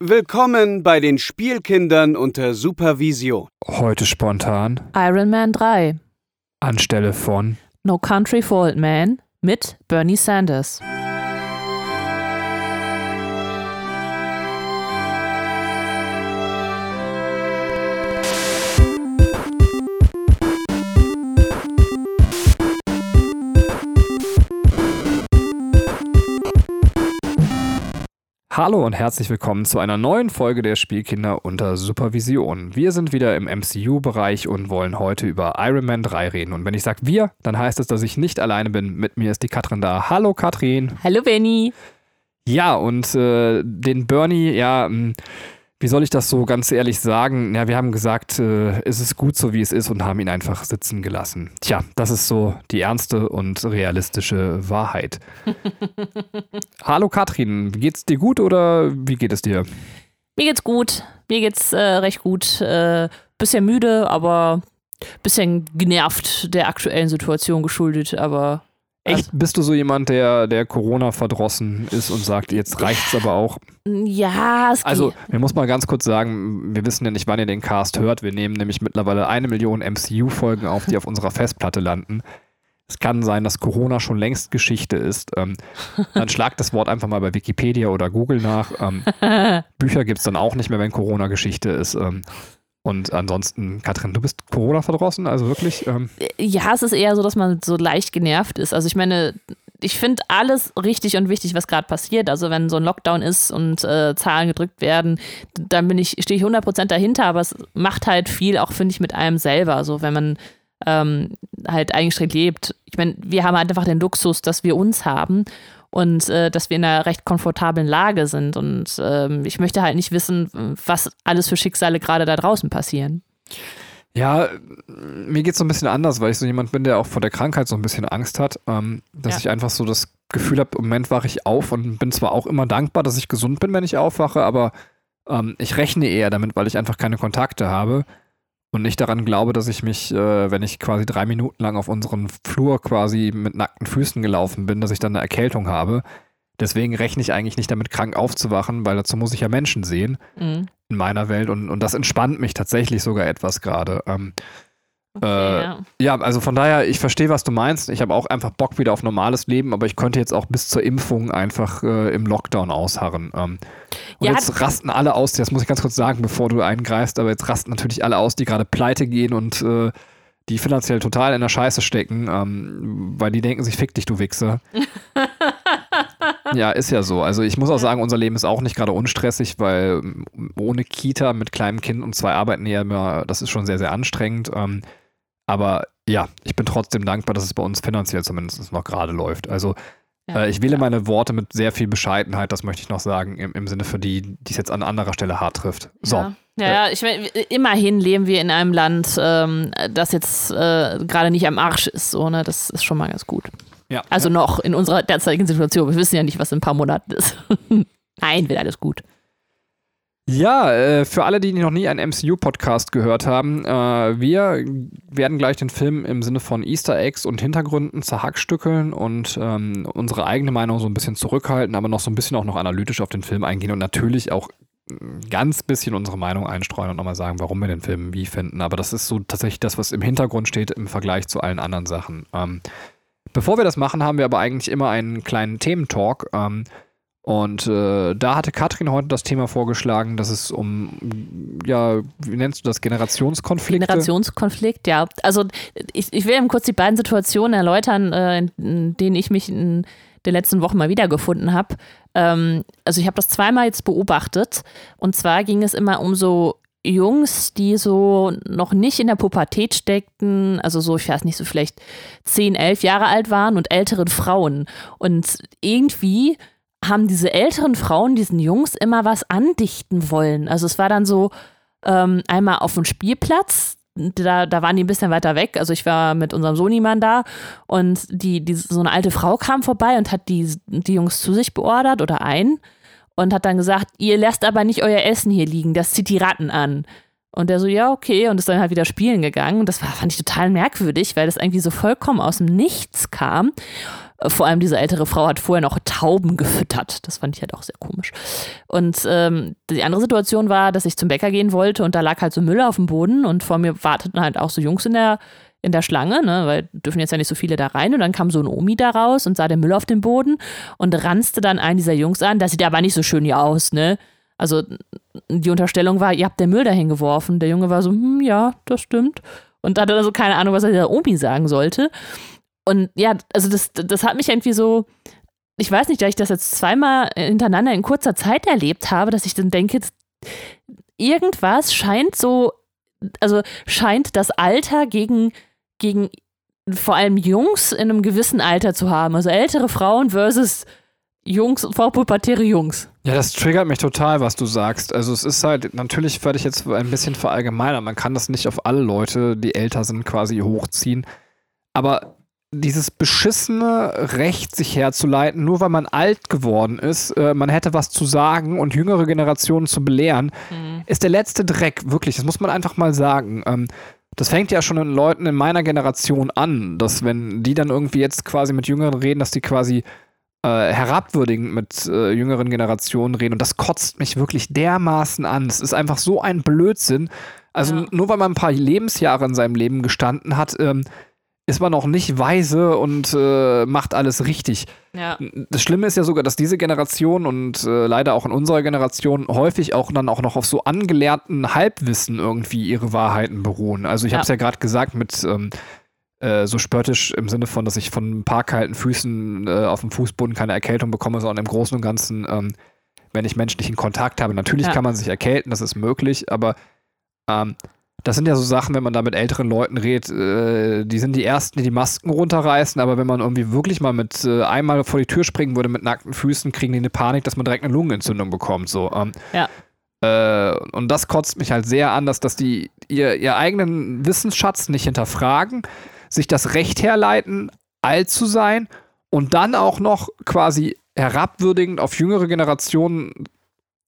Willkommen bei den Spielkindern unter Supervision. Heute spontan Iron Man 3. anstelle von No Country for Old Men mit Bernie Sanders. Hallo und herzlich willkommen zu einer neuen Folge der Spielkinder unter Supervision. Wir sind wieder im MCU-Bereich und wollen heute über Iron Man 3 reden. Und wenn ich sage wir, dann heißt es, dass ich nicht alleine bin. Mit mir ist die Katrin da. Hallo Katrin. Hallo Benny. Ja, und äh, den Bernie, ja, mh, wie soll ich das so ganz ehrlich sagen? Ja, wir haben gesagt, äh, es ist gut so, wie es ist und haben ihn einfach sitzen gelassen. Tja, das ist so die ernste und realistische Wahrheit. Hallo Katrin, geht's dir gut oder wie geht es dir? Mir geht's gut. Mir geht's äh, recht gut. Äh, bisschen müde, aber bisschen genervt der aktuellen Situation geschuldet, aber Echt, bist du so jemand, der, der Corona verdrossen ist und sagt, jetzt reicht's aber auch? ja, es Also, geht. wir muss mal ganz kurz sagen, wir wissen ja nicht, wann ihr den Cast hört. Wir nehmen nämlich mittlerweile eine Million MCU-Folgen auf, die auf unserer Festplatte landen. Es kann sein, dass Corona schon längst Geschichte ist. Ähm, dann schlagt das Wort einfach mal bei Wikipedia oder Google nach. Ähm, Bücher gibt es dann auch nicht mehr, wenn Corona Geschichte ist. Ähm, und ansonsten, Katrin, du bist Corona verdrossen, also wirklich? Ähm, Ja, es ist eher so, dass man so leicht genervt ist. Also ich meine, ich finde alles richtig und wichtig, was gerade passiert. Also wenn so ein Lockdown ist und äh, Zahlen gedrückt werden, dann bin ich, stehe ich 100% dahinter, aber es macht halt viel auch, finde ich, mit einem selber. So wenn man ähm, halt eingeschränkt lebt. Ich meine, wir haben halt einfach den Luxus, dass wir uns haben und äh, dass wir in einer recht komfortablen Lage sind. Und ähm, ich möchte halt nicht wissen, was alles für Schicksale gerade da draußen passieren. Ja, mir geht es so ein bisschen anders, weil ich so jemand bin, der auch vor der Krankheit so ein bisschen Angst hat, ähm, dass Ja. ich einfach so das Gefühl habe, im Moment wache ich auf und bin zwar auch immer dankbar, dass ich gesund bin, wenn ich aufwache, aber ähm, ich rechne eher damit, weil ich einfach keine Kontakte habe und nicht daran glaube, dass ich mich, äh, wenn ich quasi drei Minuten lang auf unseren Flur quasi mit nackten Füßen gelaufen bin, dass ich dann eine Erkältung habe. Deswegen rechne ich eigentlich nicht damit, krank aufzuwachen, weil dazu muss ich ja Menschen sehen Mhm. in meiner Welt und, und das entspannt mich tatsächlich sogar etwas gerade. Ähm, Äh, ja. ja, also von daher, ich verstehe, was du meinst. Ich habe auch einfach Bock wieder auf normales Leben, aber ich könnte jetzt auch bis zur Impfung einfach äh, im Lockdown ausharren. Ähm, und Ja, jetzt rasten alle aus, das muss ich ganz kurz sagen, bevor du eingreifst, aber jetzt rasten natürlich alle aus, die gerade pleite gehen und äh, die finanziell total in der Scheiße stecken, ähm, weil die denken sich, fick dich, du Wichser. ja, ist ja so. Also ich muss auch sagen, unser Leben ist auch nicht gerade unstressig, weil ähm, ohne Kita mit kleinem Kind und zwei Arbeitnehmer, das ist schon sehr, sehr anstrengend. Ähm, aber ja, ich bin trotzdem dankbar, dass es bei uns finanziell zumindest noch gerade läuft. Also Ja. äh, ich wähle meine Worte mit sehr viel Bescheidenheit, das möchte ich noch sagen, im, im Sinne für die, die es jetzt an anderer Stelle hart trifft. So. Ja. Ja, ja, ich meine, immerhin leben wir in einem Land, ähm, das jetzt äh, gerade nicht am Arsch ist. So, ne? Das ist schon mal ganz gut. Ja. Also noch in unserer derzeitigen Situation. Wir wissen ja nicht, was in ein paar Monaten ist. Nein, wird alles gut. Ja, äh, für alle, die noch nie einen MCU-Podcast gehört haben, äh, wir werden gleich den Film im Sinne von Easter Eggs und Hintergründen zerhackstückeln und ähm, unsere eigene Meinung so ein bisschen zurückhalten, aber noch so ein bisschen auch noch analytisch auf den Film eingehen und natürlich auch ein ganz bisschen unsere Meinung einstreuen und nochmal sagen, warum wir den Film wie finden. Aber das ist so tatsächlich das, was im Hintergrund steht im Vergleich zu allen anderen Sachen. Ähm, bevor wir das machen, haben wir aber eigentlich immer einen kleinen Thementalk. Ähm, und äh, da hatte Katrin heute das Thema vorgeschlagen, dass es um, ja, wie nennst du das, Generationskonflikte? Generationskonflikt, ja. Also ich, ich will eben kurz die beiden Situationen erläutern, äh, in, in denen ich mich in den letzten Wochen mal wiedergefunden habe. Ähm, also ich habe das zweimal jetzt beobachtet. Und zwar ging es immer um so Jungs, die so noch nicht in der Pubertät steckten, also so, ich weiß nicht, so vielleicht 10, 11 Jahre alt waren und älteren Frauen. Und irgendwie haben diese älteren Frauen diesen Jungs immer was andichten wollen. Also es war dann so ähm, einmal auf dem Spielplatz, da, da waren die ein bisschen weiter weg. Also ich war mit unserem Sohnemann da und die, die, so eine alte Frau kam vorbei und hat die, die Jungs zu sich beordert oder ein und hat dann gesagt, ihr lasst aber nicht euer Essen hier liegen, das zieht die Ratten an. Und der so, ja, okay, und ist dann halt wieder spielen gegangen. Das war, fand ich total merkwürdig, weil das irgendwie so vollkommen aus dem Nichts kam. Vor allem diese ältere Frau hat vorher noch Tauben gefüttert. Das fand ich halt auch sehr komisch. Und ähm, die andere Situation war, dass ich zum Bäcker gehen wollte und da lag halt so Müll auf dem Boden und vor mir warteten halt auch so Jungs in der in der Schlange, ne, weil dürfen jetzt ja nicht so viele da rein. Und dann kam so ein Omi da raus und sah den Müll auf dem Boden und ranzte dann einen dieser Jungs an. Das sieht aber nicht so schön hier aus, ne? Also die Unterstellung war, ihr habt den Müll dahin geworfen. Der Junge war so, hm, ja, das stimmt. Und hatte also keine Ahnung, was er der Omi sagen sollte. Und ja, also das, das hat mich irgendwie so, ich weiß nicht, da ich das jetzt zweimal hintereinander in kurzer Zeit erlebt habe, dass ich dann denke, irgendwas scheint so, also scheint das Alter gegen, gegen vor allem Jungs in einem gewissen Alter zu haben. Also ältere Frauen versus Jungs, vorpubertäre Jungs. Ja, das triggert mich total, was du sagst. Also es ist halt, natürlich werde ich jetzt ein bisschen verallgemeinern. Man kann das nicht auf alle Leute, die älter sind, quasi hochziehen. Aber dieses beschissene Recht, sich herzuleiten, nur weil man alt geworden ist, äh, man hätte was zu sagen und jüngere Generationen zu belehren, mhm. ist der letzte Dreck, wirklich. Das muss man einfach mal sagen. Ähm, das fängt ja schon in Leuten in meiner Generation an, dass wenn die dann irgendwie jetzt quasi mit Jüngeren reden, dass die quasi äh, herabwürdigend mit äh, jüngeren Generationen reden. Und das kotzt mich wirklich dermaßen an. Es ist einfach so ein Blödsinn. Also ja. nur weil man ein paar Lebensjahre in seinem Leben gestanden hat, ähm, ist man noch nicht weise und äh, macht alles richtig. Ja. Das Schlimme ist ja sogar, dass diese Generation und äh, leider auch in unserer Generation häufig auch dann auch noch auf so angelernten Halbwissen irgendwie ihre Wahrheiten beruhen. Also ich ja. habe es ja gerade gesagt mit ähm, äh, so spöttisch im Sinne von, dass ich von ein paar kalten Füßen äh, auf dem Fußboden keine Erkältung bekomme, sondern im Großen und Ganzen, ähm, wenn ich menschlichen Kontakt habe. Natürlich ja. kann man sich erkälten, das ist möglich, aber ähm, das sind ja so Sachen, wenn man da mit älteren Leuten redet, äh, die sind die Ersten, die die Masken runterreißen, aber wenn man irgendwie wirklich mal mit äh, einmal vor die Tür springen würde mit nackten Füßen, kriegen die eine Panik, dass man direkt eine Lungenentzündung bekommt. So. Ähm, ja. Äh, und das kotzt mich halt sehr an, dass, dass die ihr, ihr eigenen Wissensschatz nicht hinterfragen, sich das Recht herleiten, alt zu sein und dann auch noch quasi herabwürdigend auf jüngere Generationen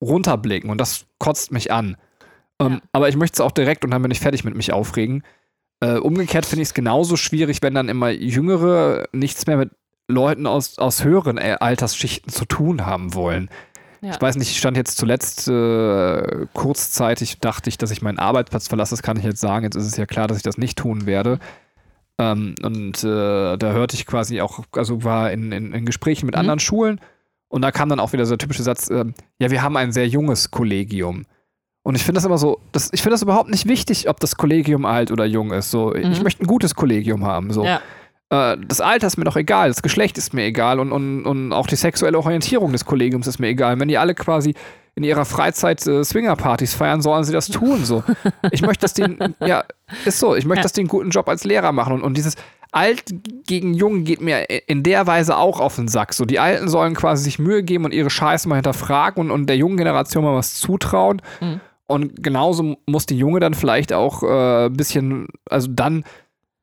runterblicken. Und das kotzt mich an. Ähm, ja. Aber ich möchte es auch direkt und dann bin ich fertig mit mich aufregen. Äh, umgekehrt finde ich es genauso schwierig, wenn dann immer Jüngere nichts mehr mit Leuten aus, aus höheren äh, Altersschichten zu tun haben wollen. Ja. Ich weiß nicht, ich stand jetzt zuletzt äh, kurzzeitig, dachte ich, dass ich meinen Arbeitsplatz verlasse. Das kann ich jetzt sagen. Jetzt ist es ja klar, dass ich das nicht tun werde. Ähm, und äh, da hörte ich quasi auch, also war in, in, in Gesprächen mit mhm. anderen Schulen und da kam dann auch wieder so der typische Satz, äh, ja, wir haben ein sehr junges Kollegium. Und ich finde das immer so, das, ich finde das überhaupt nicht wichtig, ob das Kollegium alt oder jung ist. So, mhm. ich möchte ein gutes Kollegium haben. So. Ja. Äh, das Alter ist mir doch egal, das Geschlecht ist mir egal und, und, und auch die sexuelle Orientierung des Kollegiums ist mir egal. Wenn die alle quasi in ihrer Freizeit äh, Swingerpartys feiern, sollen sie das tun. So. Ich möchte, dass die, ja, ist so, ich möchte, dass die einen guten Job als Lehrer machen. Und, und dieses Alt gegen Jung geht mir in der Weise auch auf den Sack. So, die Alten sollen quasi sich Mühe geben und ihre Scheiße mal hinterfragen und, und der jungen Generation mal was zutrauen. Mhm. Und genauso muss die Junge dann vielleicht auch ein äh, bisschen, also dann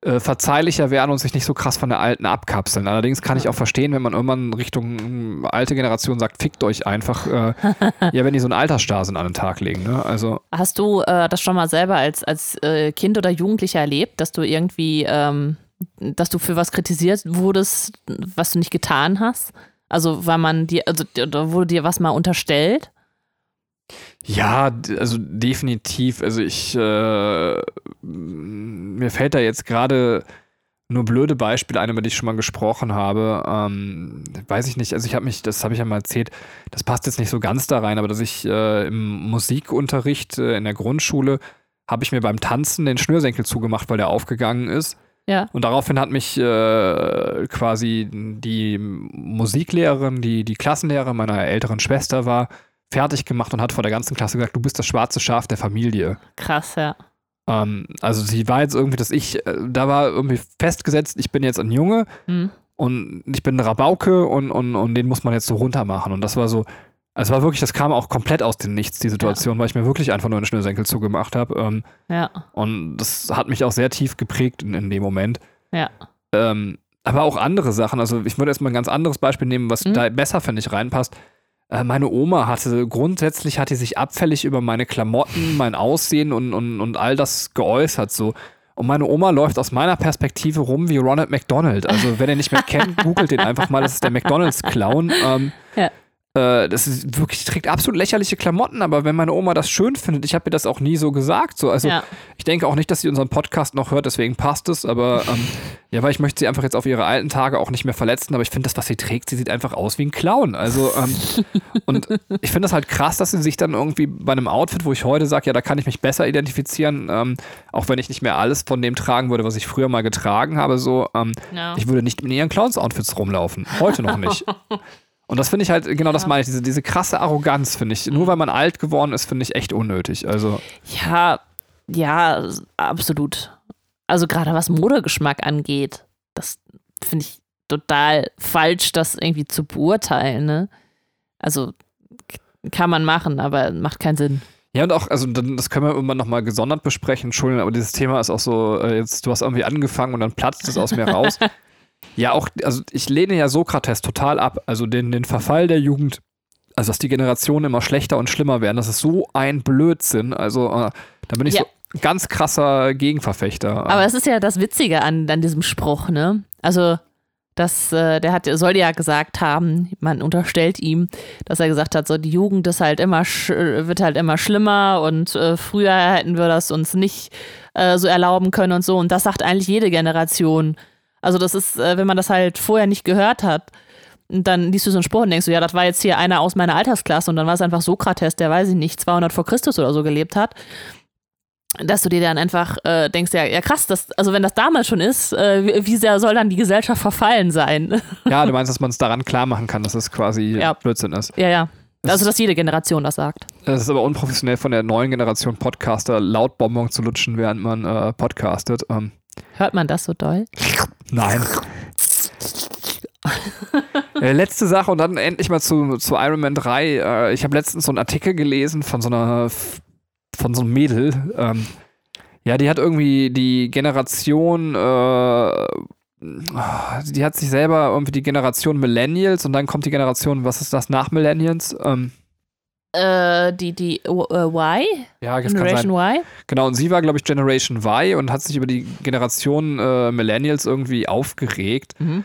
äh, verzeihlicher werden und sich nicht so krass von der alten abkapseln. Allerdings kann ich auch verstehen, wenn man irgendwann Richtung hm, alte Generation sagt, fickt euch einfach, äh, ja, wenn die so einen Altersstarrsinn an den Tag legen. Ne? Also, Hast du äh, das schon mal selber als, als äh, Kind oder Jugendlicher erlebt, dass du irgendwie, ähm, dass du für was kritisiert wurdest, was du nicht getan hast? Also, weil man dir, also wurde dir was mal unterstellt? Ja, also definitiv. Also ich, äh, mir fällt da jetzt gerade nur blöde Beispiele ein, über die ich schon mal gesprochen habe. Ähm, weiß ich nicht, also ich habe mich, das habe ich ja mal erzählt, das passt jetzt nicht so ganz da rein, aber dass ich äh, im Musikunterricht äh, in der Grundschule habe ich mir beim Tanzen den Schnürsenkel zugemacht, weil der aufgegangen ist. Ja. Und daraufhin hat mich äh, quasi die Musiklehrerin, die die Klassenlehrerin meiner älteren Schwester war, fertig gemacht und hat vor der ganzen Klasse gesagt, du bist das schwarze Schaf der Familie. Krass, ja. Ähm, also sie war jetzt irgendwie, dass ich, äh, da war irgendwie festgesetzt, ich bin jetzt ein Junge mhm. und ich bin ein Rabauke und, und, und den muss man jetzt so runter machen. Und das war so, also es war wirklich, das kam auch komplett aus dem Nichts, die Situation, ja. weil ich mir wirklich einfach nur einen Schnürsenkel zugemacht habe. Ähm, ja. Und das hat mich auch sehr tief geprägt in, in dem Moment. Ja. Ähm, aber auch andere Sachen. Also ich würde erstmal ein ganz anderes Beispiel nehmen, was mhm. da besser, finde ich, reinpasst. Äh, meine Oma hatte, grundsätzlich hat die sich abfällig über meine Klamotten, mein Aussehen und, und, und all das geäußert, so. Und meine Oma läuft aus meiner Perspektive rum wie Ronald McDonald. Also, wenn ihr nicht mehr kennt, googelt den einfach mal. Das ist der McDonalds-Clown. Ähm, Ja. Äh, das ist wirklich, trägt absolut lächerliche Klamotten, aber wenn meine Oma das schön findet, ich habe ihr das auch nie so gesagt. So, also Ja. ich denke auch nicht, dass sie unseren Podcast noch hört, deswegen passt es, aber ähm, ja, weil ich möchte sie einfach jetzt auf ihre alten Tage auch nicht mehr verletzen, aber ich finde das, was sie trägt, sie sieht einfach aus wie ein Clown. Also, ähm, und ich finde das halt krass, dass sie sich dann irgendwie bei einem Outfit, wo ich heute sage, ja, da kann ich mich besser identifizieren, ähm, auch wenn ich nicht mehr alles von dem tragen würde, was ich früher mal getragen habe, so, ähm, Ja. ich würde nicht in ihren Clowns-Outfits rumlaufen. Heute noch nicht. Und das finde ich halt, genau das meine ich, diese, diese krasse Arroganz, finde ich. Nur weil man alt geworden ist, finde ich echt unnötig. Also, Ja, ja, absolut. Also gerade was Modegeschmack angeht, das finde ich total falsch, das irgendwie zu beurteilen. Ne? Also kann man machen, aber macht keinen Sinn. ja, und auch, also dann, das können wir irgendwann nochmal gesondert besprechen, Entschuldigung, aber dieses Thema ist auch so, äh, jetzt, du hast irgendwie angefangen und dann platzt es aus mir raus. Ja, auch, also ich lehne ja Sokrates total ab, also den, den Verfall der Jugend, also dass die Generationen immer schlechter und schlimmer werden, das ist so ein Blödsinn, also äh, da bin ich Ja. so ganz krasser Gegenverfechter. Aber es ist ja das Witzige an, an diesem Spruch, ne? Also, das, äh, der hat, soll ja gesagt haben, man unterstellt ihm, dass er gesagt hat, so die Jugend ist halt immer wird halt immer schlimmer und äh, früher hätten wir das uns nicht äh, so erlauben können und so. Und das sagt eigentlich jede Generation. Also, das ist, äh, wenn man das halt vorher nicht gehört hat, dann liest du so einen Spruch und denkst du, ja, das war jetzt hier einer aus meiner Altersklasse und dann war es einfach Sokrates, der, weiß ich nicht, 200 vor Christus oder so gelebt hat dass du dir dann einfach äh, denkst, ja, ja krass, das, also wenn das damals schon ist, äh, wie, sehr soll dann die Gesellschaft verfallen sein? Ja, du meinst, dass man es daran klar machen kann, dass es quasi Ja. Blödsinn ist. ja, ja. Das- Also, dass jede Generation das sagt. Es ist aber unprofessionell von der neuen Generation Podcaster laut Bonbon zu lutschen, während man äh, podcastet. Ähm, Hört man das so doll? nein. äh, letzte Sache und dann endlich mal zu, zu Iron Man 3. Äh, ich habe letztens so einen Artikel gelesen von so einer von so einem Mädel. Ähm, ja, die hat irgendwie die Generation, äh, die hat sich selber irgendwie die Generation Millennials und dann kommt die Generation, was ist das, nach Millennials? Ähm, Äh, die, die äh, Y? ja, das kann sein. Generation Y? Genau, und sie war, glaube ich, Generation Y und hat sich über die Generation äh, Millennials irgendwie aufgeregt. Mhm.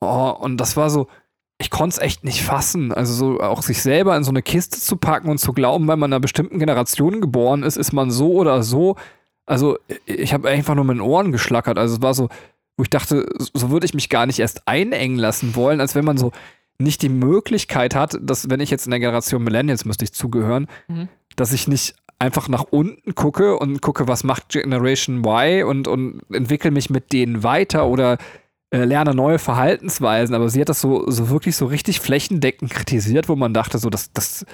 Oh, und das war so, ich konnte es echt nicht fassen. Also so auch sich selber in so eine Kiste zu packen und zu glauben, weil man in einer bestimmten Generation geboren ist, ist man so oder so. Also ich habe einfach nur mit den Ohren geschlackert. Also es war so, wo ich dachte, so würde ich mich gar nicht erst einengen lassen wollen, als wenn man so nicht die Möglichkeit hat, dass wenn ich jetzt in der Generation Millennials müsste ich zugehören, Mhm. dass ich nicht einfach nach unten gucke und gucke, was macht Generation Y und, und entwickle mich mit denen weiter oder äh, lerne neue Verhaltensweisen. Aber sie hat das so, so wirklich so richtig flächendeckend kritisiert, wo man dachte, so, das, das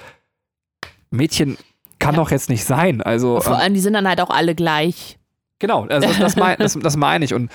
Mädchen kann Ja. doch jetzt nicht sein. Also Vor ähm, allem, die sind dann halt auch alle gleich. Genau, also das, das, mein, das, das meine ich. Und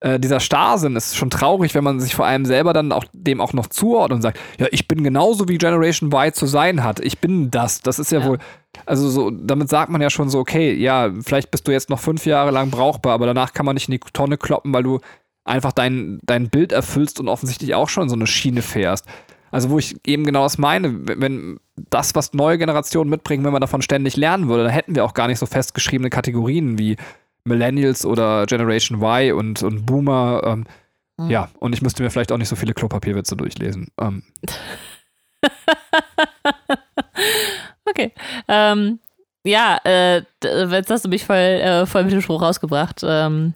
äh, dieser Starrsinn ist schon traurig, wenn man sich vor allem selber dann auch dem auch noch zuordnet und sagt, ja, ich bin genauso wie Generation Y zu sein hat. Ich bin das. Das ist ja, Ja. wohl, also so, damit sagt man ja schon so, okay, ja, vielleicht bist du jetzt noch fünf Jahre lang brauchbar, aber danach kann man nicht in die Tonne kloppen, weil du einfach dein, dein Bild erfüllst und offensichtlich auch schon so eine Schiene fährst. Also wo ich eben genau das meine, wenn das, was neue Generationen mitbringen, wenn man davon ständig lernen würde, dann hätten wir auch gar nicht so festgeschriebene Kategorien wie Millennials oder Generation Y und, und Boomer. Ähm, Mhm. Ja, und ich müsste mir vielleicht auch nicht so viele Klopapierwitze durchlesen. Ähm, Okay. Ähm, ja, äh, jetzt hast du mich voll, äh, voll mit dem Spruch rausgebracht. Ähm,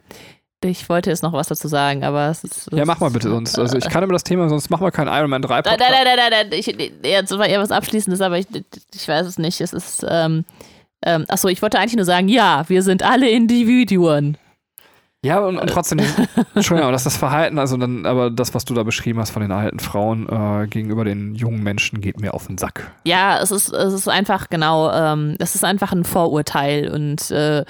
ich wollte jetzt noch was dazu sagen, aber es ist. ja, mach mal bitte sonst. Also ich kann über das Thema, sonst machen wir keinen Iron Man 3 Nein, Podcast. nein, nein, nein, nein, nein. Ich, jetzt war eher was Abschließendes, aber ich, ich weiß es nicht. Es ist, ähm, ähm, achso, ich wollte eigentlich nur sagen, ja, wir sind alle Individuen. Ja, und, und trotzdem, Entschuldigung, aber das ist das Verhalten, also dann, aber das, was du da beschrieben hast von den alten Frauen äh, gegenüber den jungen Menschen, geht mir auf den Sack. Ja, es ist, es ist einfach genau, ähm, es ist einfach ein Vorurteil und äh,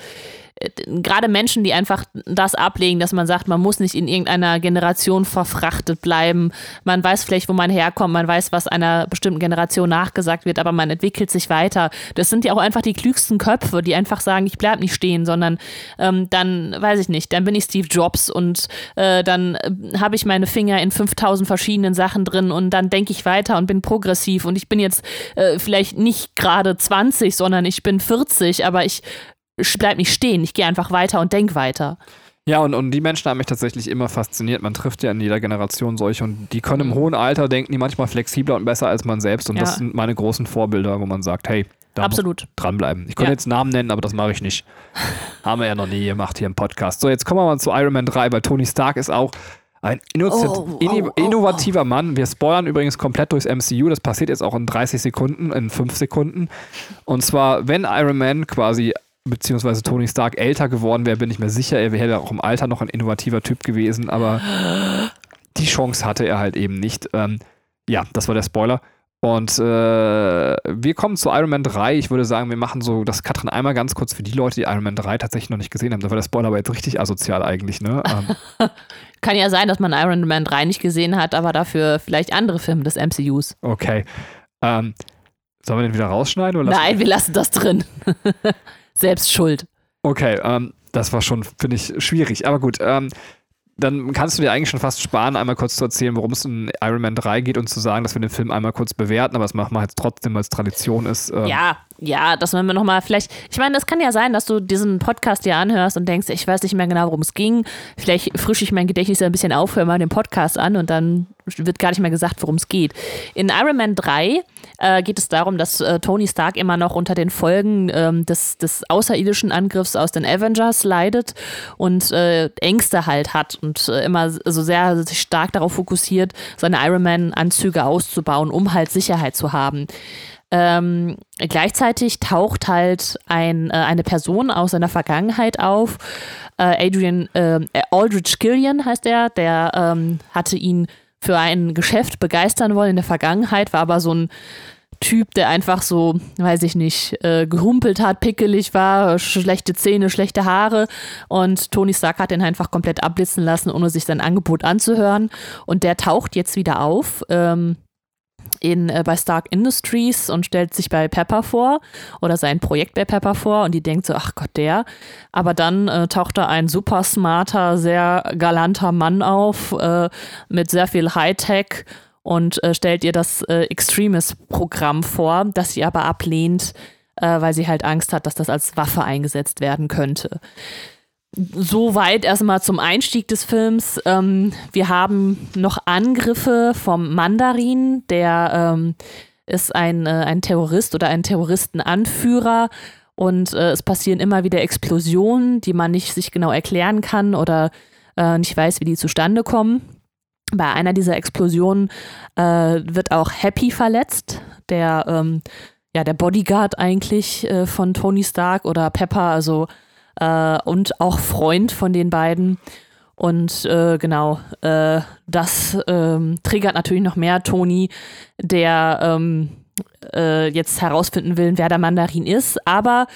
gerade Menschen, die einfach das ablegen, dass man sagt, man muss nicht in irgendeiner Generation verfrachtet bleiben. Man weiß vielleicht, wo man herkommt, man weiß, was einer bestimmten Generation nachgesagt wird, aber man entwickelt sich weiter. Das sind ja auch einfach die klügsten Köpfe, die einfach sagen, ich bleib nicht stehen, sondern ähm, dann, weiß ich nicht, dann bin ich Steve Jobs und äh, dann äh, habe ich meine Finger in 5000 verschiedenen Sachen drin und dann denke ich weiter und bin progressiv und ich bin jetzt äh, vielleicht nicht gerade 20, sondern ich bin 40, aber ich bleib nicht stehen, ich gehe einfach weiter und denk weiter. Ja, und, und die Menschen haben mich tatsächlich immer fasziniert. Man trifft ja in jeder Generation solche und die können im Mhm. hohen Alter denken, die manchmal flexibler und besser als man selbst. Und Ja. das sind meine großen Vorbilder, wo man sagt, hey, da Absolut. dranbleiben. Ich könnte Ja. jetzt Namen nennen, aber das mache ich nicht. Haben wir ja noch nie gemacht hier im Podcast. So, jetzt kommen wir mal zu Iron Man 3, weil Tony Stark ist auch ein innozi- Oh, inno- oh, oh. innovativer Mann. Wir spoilern übrigens komplett durchs MCU. Das passiert jetzt auch in 30 Sekunden, in 5 Sekunden. Und zwar, wenn Iron Man quasi beziehungsweise Tony Stark älter geworden wäre, bin ich mir sicher, er wäre auch im Alter noch ein innovativer Typ gewesen, aber die Chance hatte er halt eben nicht. Ähm, ja, das war der Spoiler. Und äh, wir kommen zu Iron Man 3. Ich würde sagen, wir machen so das Katrin einmal ganz kurz für die Leute, die Iron Man 3 tatsächlich noch nicht gesehen haben. Da war der Spoiler aber jetzt richtig asozial eigentlich, ne? Ähm, Kann ja sein, dass man Iron Man 3 nicht gesehen hat, aber dafür vielleicht andere Filme des MCUs. okay. Ähm, sollen wir den wieder rausschneiden? Oder lassen- Nein, wir lassen das drin. Selbst schuld. Okay, ähm, das war schon, finde ich, schwierig. Aber gut, ähm, dann kannst du dir eigentlich schon fast sparen, einmal kurz zu erzählen, worum es in Iron Man 3 geht und zu sagen, dass wir den Film einmal kurz bewerten, aber das machen wir jetzt trotzdem, weil es Tradition ist. Ähm, Ja, ja, das wollen wir nochmal vielleicht. Ich meine, es kann ja sein, dass du diesen Podcast dir anhörst und denkst, ich weiß nicht mehr genau, worum es ging. Vielleicht frische ich mein Gedächtnis ein bisschen auf, höre mal den Podcast an und dann wird gar nicht mehr gesagt, worum es geht. In Iron Man 3 äh, geht es darum, dass äh, Tony Stark immer noch unter den Folgen ähm, des, des außerirdischen Angriffs aus den Avengers leidet und äh, Ängste halt hat und äh, immer so sehr sich stark darauf fokussiert, seine Iron Man-Anzüge auszubauen, um halt Sicherheit zu haben. Ähm, gleichzeitig taucht halt ein, äh, eine Person aus seiner Vergangenheit auf. Äh, Adrian äh, Aldrich Killian heißt er. Der ähm, hatte ihn für ein Geschäft begeistern wollen in der Vergangenheit, war aber so ein Typ, der einfach so, weiß ich nicht, äh, gehumpelt hat, pickelig war, schlechte Zähne, schlechte Haare. Und Tony Stark hat ihn einfach komplett abblitzen lassen, ohne sich sein Angebot anzuhören. Und der taucht jetzt wieder auf. Ähm, in, äh, bei Stark Industries und stellt sich bei Pepper vor oder sein Projekt bei Pepper vor und die denkt so, ach Gott, der. Aber dann äh, taucht da ein super smarter, sehr galanter Mann auf äh, mit sehr viel Hightech und äh, stellt ihr das äh, Extremis-Programm vor, das sie aber ablehnt, äh, weil sie halt Angst hat, dass das als Waffe eingesetzt werden könnte. Soweit erstmal zum Einstieg des Films. Ähm, wir haben noch Angriffe vom Mandarin, der ähm, ist ein, äh, ein Terrorist oder ein Terroristenanführer und äh, es passieren immer wieder Explosionen, die man nicht sich genau erklären kann oder äh, nicht weiß, wie die zustande kommen. Bei einer dieser Explosionen äh, wird auch Happy verletzt, der, ähm, ja, der Bodyguard eigentlich äh, von Tony Stark oder Pepper, also äh, und auch Freund von den beiden. Und äh, genau, äh, das ähm, triggert natürlich noch mehr Tony, der ähm, äh, jetzt herausfinden will, wer der Mandarin ist. Aber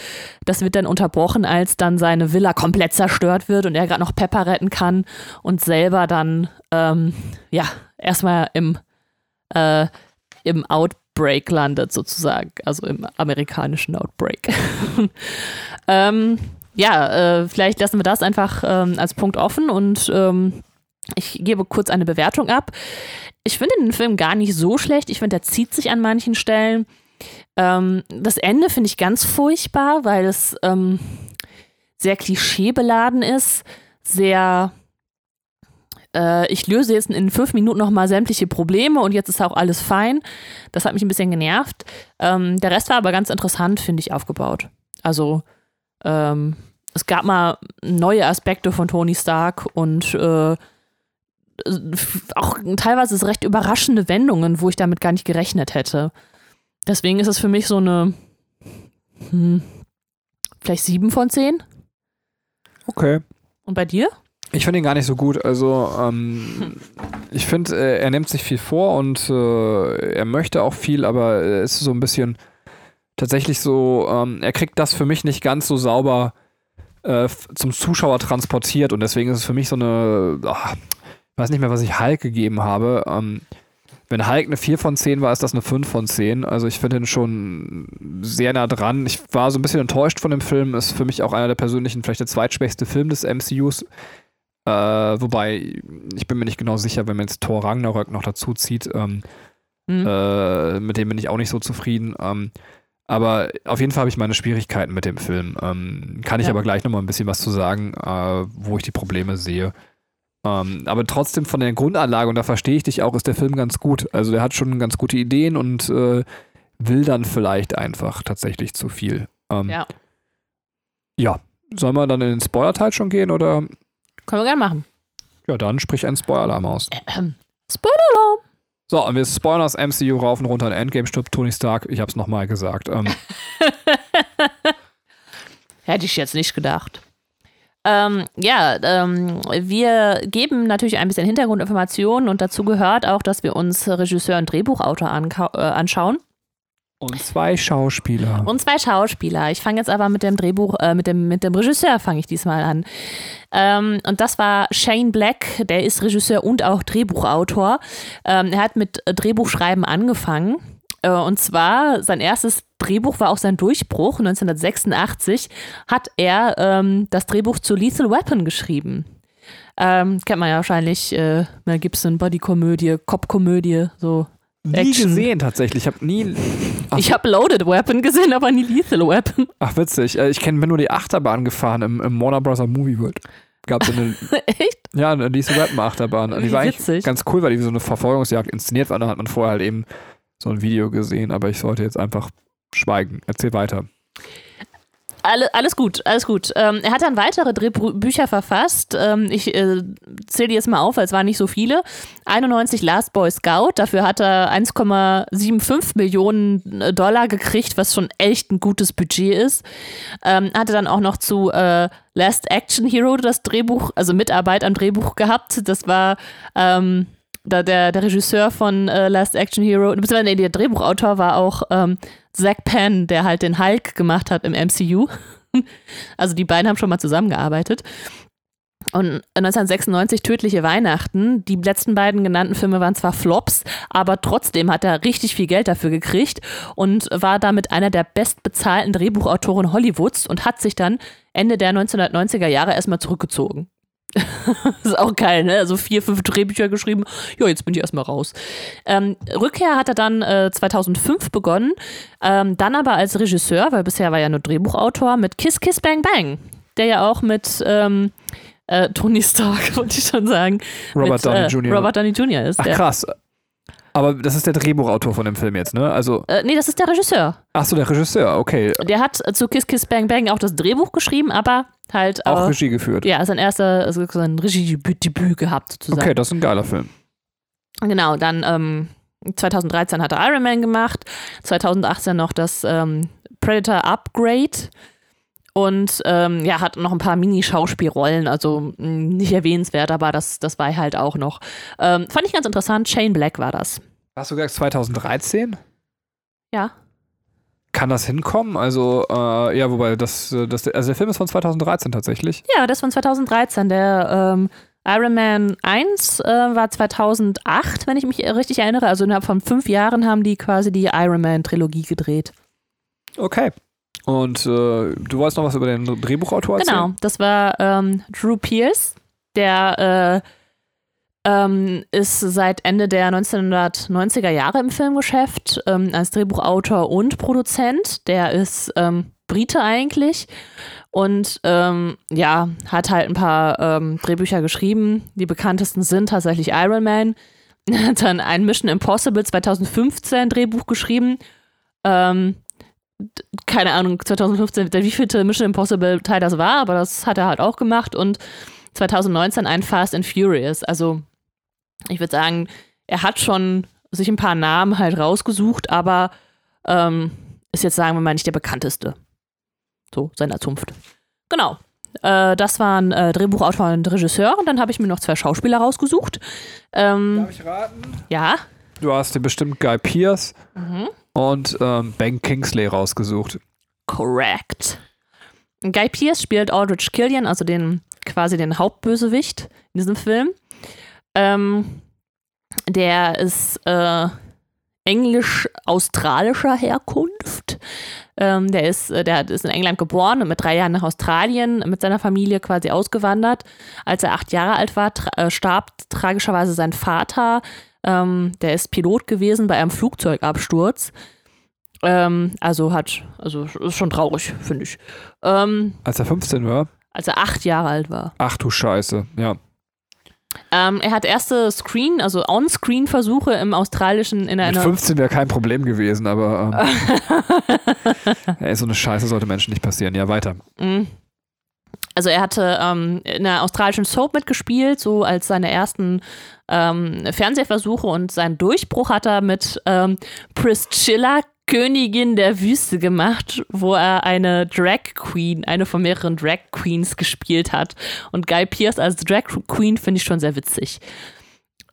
das wird dann unterbrochen, als dann seine Villa komplett zerstört wird und er gerade noch Pepper retten kann und selber dann, ähm, ja, erstmal im, äh, im Outbreak landet, sozusagen. Also im amerikanischen Outbreak. ähm, ja, äh, vielleicht lassen wir das einfach ähm, als Punkt offen und ähm, ich gebe kurz eine Bewertung ab. Ich finde den Film gar nicht so schlecht. Ich finde, der zieht sich an manchen Stellen. Ähm, das Ende finde ich ganz furchtbar, weil es ähm, sehr klischeebeladen ist, sehr äh, ich löse jetzt in fünf Minuten nochmal sämtliche Probleme und jetzt ist auch alles fein. Das hat mich ein bisschen genervt. Ähm, der Rest war aber ganz interessant, finde ich, aufgebaut. Also ähm, es gab mal neue Aspekte von Tony Stark und äh, auch teilweise recht überraschende Wendungen, wo ich damit gar nicht gerechnet hätte. Deswegen ist es für mich so eine hm, vielleicht sieben von zehn. Okay. Und bei dir? Ich finde ihn gar nicht so gut. Also, ähm, ich finde, äh, er nimmt sich viel vor und äh, er möchte auch viel, aber er ist so ein bisschen tatsächlich so, ähm, er kriegt das für mich nicht ganz so sauber äh, zum Zuschauer transportiert und deswegen ist es für mich so eine, ach, ich weiß nicht mehr, was ich Hulk gegeben habe. Ähm, wenn Hulk eine 4 von 10 war, ist das eine 5 von 10. Also ich finde ihn schon sehr nah dran. Ich war so ein bisschen enttäuscht von dem Film. Ist für mich auch einer der persönlichen, vielleicht der zweitschwächste Film des MCUs. Äh, wobei, ich bin mir nicht genau sicher, wenn man jetzt Thor Ragnarök noch dazu zieht, ähm, Hm. äh, mit dem bin ich auch nicht so zufrieden. Ähm, Aber auf jeden Fall habe ich meine Schwierigkeiten mit dem Film. Ähm, kann ich Ja. aber gleich nochmal ein bisschen was zu sagen, äh, wo ich die Probleme sehe. Ähm, aber trotzdem von der Grundanlage, und da verstehe ich dich auch, ist der Film ganz gut. Also der hat schon ganz gute Ideen und äh, will dann vielleicht einfach tatsächlich zu viel. Ähm, Ja. ja. Sollen wir dann in den Spoiler-Teil schon gehen oder? Können wir gerne machen. Ja, dann sprich einen Spoiler-Alarm aus. Ähm, Spoiler-Alarm. So, und wir spoilern das MCU rauf und runter in Endgame stirbt Tony Stark. Ich hab's nochmal gesagt. Ähm, Hätte ich jetzt nicht gedacht. Ähm, ja, ähm, wir geben natürlich ein bisschen Hintergrundinformationen und dazu gehört auch, dass wir uns Regisseur und Drehbuchautor äh, anschauen. Und zwei Schauspieler. Und zwei Schauspieler. Ich fange jetzt aber mit dem Drehbuch, äh, mit dem, mit dem Regisseur fange ich diesmal an. Ähm, und das war Shane Black, der ist Regisseur und auch Drehbuchautor. Ähm, er hat mit Drehbuchschreiben angefangen. Äh, und zwar sein erstes Drehbuch war auch sein Durchbruch. 1986 hat er ähm, das Drehbuch zu Lethal Weapon geschrieben. Ähm, kennt man ja wahrscheinlich, äh, Mel Gibson, Bodykomödie, Cop-Komödie, so. nie Action. gesehen tatsächlich. Ich habe nie. Ach. Ich habe Loaded Weapon gesehen, aber nie Lethal Weapon. Ach, witzig. Äh, Ich kenne nur die Achterbahn gefahren im, im Warner Bros. Movie World. Gab es eine, Echt? ja, eine Lisa Weapon Achterbahn. Die war eigentlich witzig. ganz cool, weil die so eine Verfolgungsjagd inszeniert war. Da hat man vorher halt eben so ein Video gesehen, aber ich sollte jetzt einfach schweigen. Erzähl weiter. Alle, alles gut, alles gut. Ähm, er hat dann weitere Drehbücher verfasst. Ähm, ich äh, zähle die jetzt mal auf, weil es waren nicht so viele. 91 Last Boy Scout, dafür hat er 1,75 Millionen äh, Dollar gekriegt, was schon echt ein gutes Budget ist. Ähm, hatte dann auch noch zu äh, Last Action Hero das Drehbuch, also Mitarbeit am Drehbuch gehabt. Das war ähm, da der, der Regisseur von äh, Last Action Hero, beziehungsweise der Drehbuchautor war auch ähm, Zack Penn, der halt den Hulk gemacht hat im MCU. Also die beiden haben schon mal zusammengearbeitet. Und 1996 Tödliche Weihnachten. Die letzten beiden genannten Filme waren zwar Flops, aber trotzdem hat er richtig viel Geld dafür gekriegt und war damit einer der bestbezahlten Drehbuchautoren Hollywoods und hat sich dann Ende der 1990er Jahre erstmal zurückgezogen. ist auch geil, ne? Also vier, fünf Drehbücher geschrieben. Ja, jetzt bin ich erstmal raus. Ähm, Rückkehr hat er dann äh, 2005 begonnen, ähm, dann aber als Regisseur, weil bisher war er nur Drehbuchautor, mit Kiss Kiss Bang Bang, der ja auch mit ähm, äh, Tony Stark, wollte ich schon sagen, Robert mit, Downey äh, Jr. Robert Downey Jr. ist. Ach der. krass. Aber das ist der Drehbuchautor von dem Film jetzt, ne? Also, Äh, nee, das ist der Regisseur. ach so, der Regisseur, okay. Der hat äh, zu Kiss Kiss Bang Bang auch das Drehbuch geschrieben, aber halt Auch auch. Regie geführt. Ja, sein erster, also sein Regiedebüt Debüt gehabt, sozusagen. Okay, das ist ein geiler Film. Genau, dann ähm, 2013 hat er Iron Man gemacht, 2018 noch das ähm, Predator Upgrade und ähm, ja, hat noch ein paar Mini-Schauspielrollen, also mh, nicht erwähnenswert, aber das, das war halt auch noch. Ähm, fand ich ganz interessant, Shane Black war das. Hast du gesagt 2013? Ja. Kann das hinkommen? Also, äh, ja, wobei, das, äh, das, also der Film ist von 2013 tatsächlich. Ja, das von 2013. Der ähm, Iron Man 1 äh, war 2008, wenn ich mich richtig erinnere. Also innerhalb von fünf Jahren haben die quasi die Iron Man-Trilogie gedreht. Okay. Und äh, du wolltest noch was über den Drehbuchautor erzählen? Genau, das war ähm, Drew Pierce, der äh, ähm, ist seit Ende der 1990er Jahre im Filmgeschäft ähm, als Drehbuchautor und Produzent. Der ist ähm, Brite eigentlich und ähm, ja, hat halt ein paar ähm, Drehbücher geschrieben. Die bekanntesten sind tatsächlich Iron Man. Hat dann ein Mission Impossible 2015 Drehbuch geschrieben. Ähm, keine Ahnung, 2015, der wievielte Mission Impossible Teil das war, aber das hat er halt auch gemacht und 2019 ein Fast and Furious. Also ich würde sagen, er hat schon sich ein paar Namen halt rausgesucht, aber ähm, ist jetzt sagen wir mal nicht der bekannteste. So, seiner Zunft. Genau. Äh, das waren äh, Drehbuchautor und Regisseur und dann habe ich mir noch zwei Schauspieler rausgesucht. Ähm, Darf ich raten? ja. Du hast dir bestimmt Guy Pearce Mhm. Und ähm, Ben Kingsley rausgesucht. Correct. Guy Pearce spielt Aldrich Killian, also den quasi den Hauptbösewicht in diesem Film. Ähm, der ist äh, englisch-australischer Herkunft. Ähm, der ist, äh, der ist in England geboren und mit drei Jahren nach Australien mit seiner Familie quasi ausgewandert. Als er acht Jahre alt war, tra äh, starb tragischerweise sein Vater. Ähm, der ist Pilot gewesen bei einem Flugzeugabsturz. Ähm, also hat, also ist schon traurig, finde ich. Ähm, Als er 15 war? als er acht Jahre alt war. Ach du Scheiße, ja. Ähm, er hat erste Screen, also On-Screen-Versuche im australischen in Mit einer 15 wäre kein Problem gewesen, aber ähm, ey, so eine Scheiße sollte Menschen nicht passieren. Ja, weiter. Mm. Also er hatte ähm, in einer australischen Soap mitgespielt, so als seine ersten ähm, Fernsehversuche und seinen Durchbruch hat er mit ähm, Priscilla, Königin der Wüste gemacht, wo er eine Drag Queen, eine von mehreren Drag Queens gespielt hat. Und Guy Pearce als Drag Queen finde ich schon sehr witzig.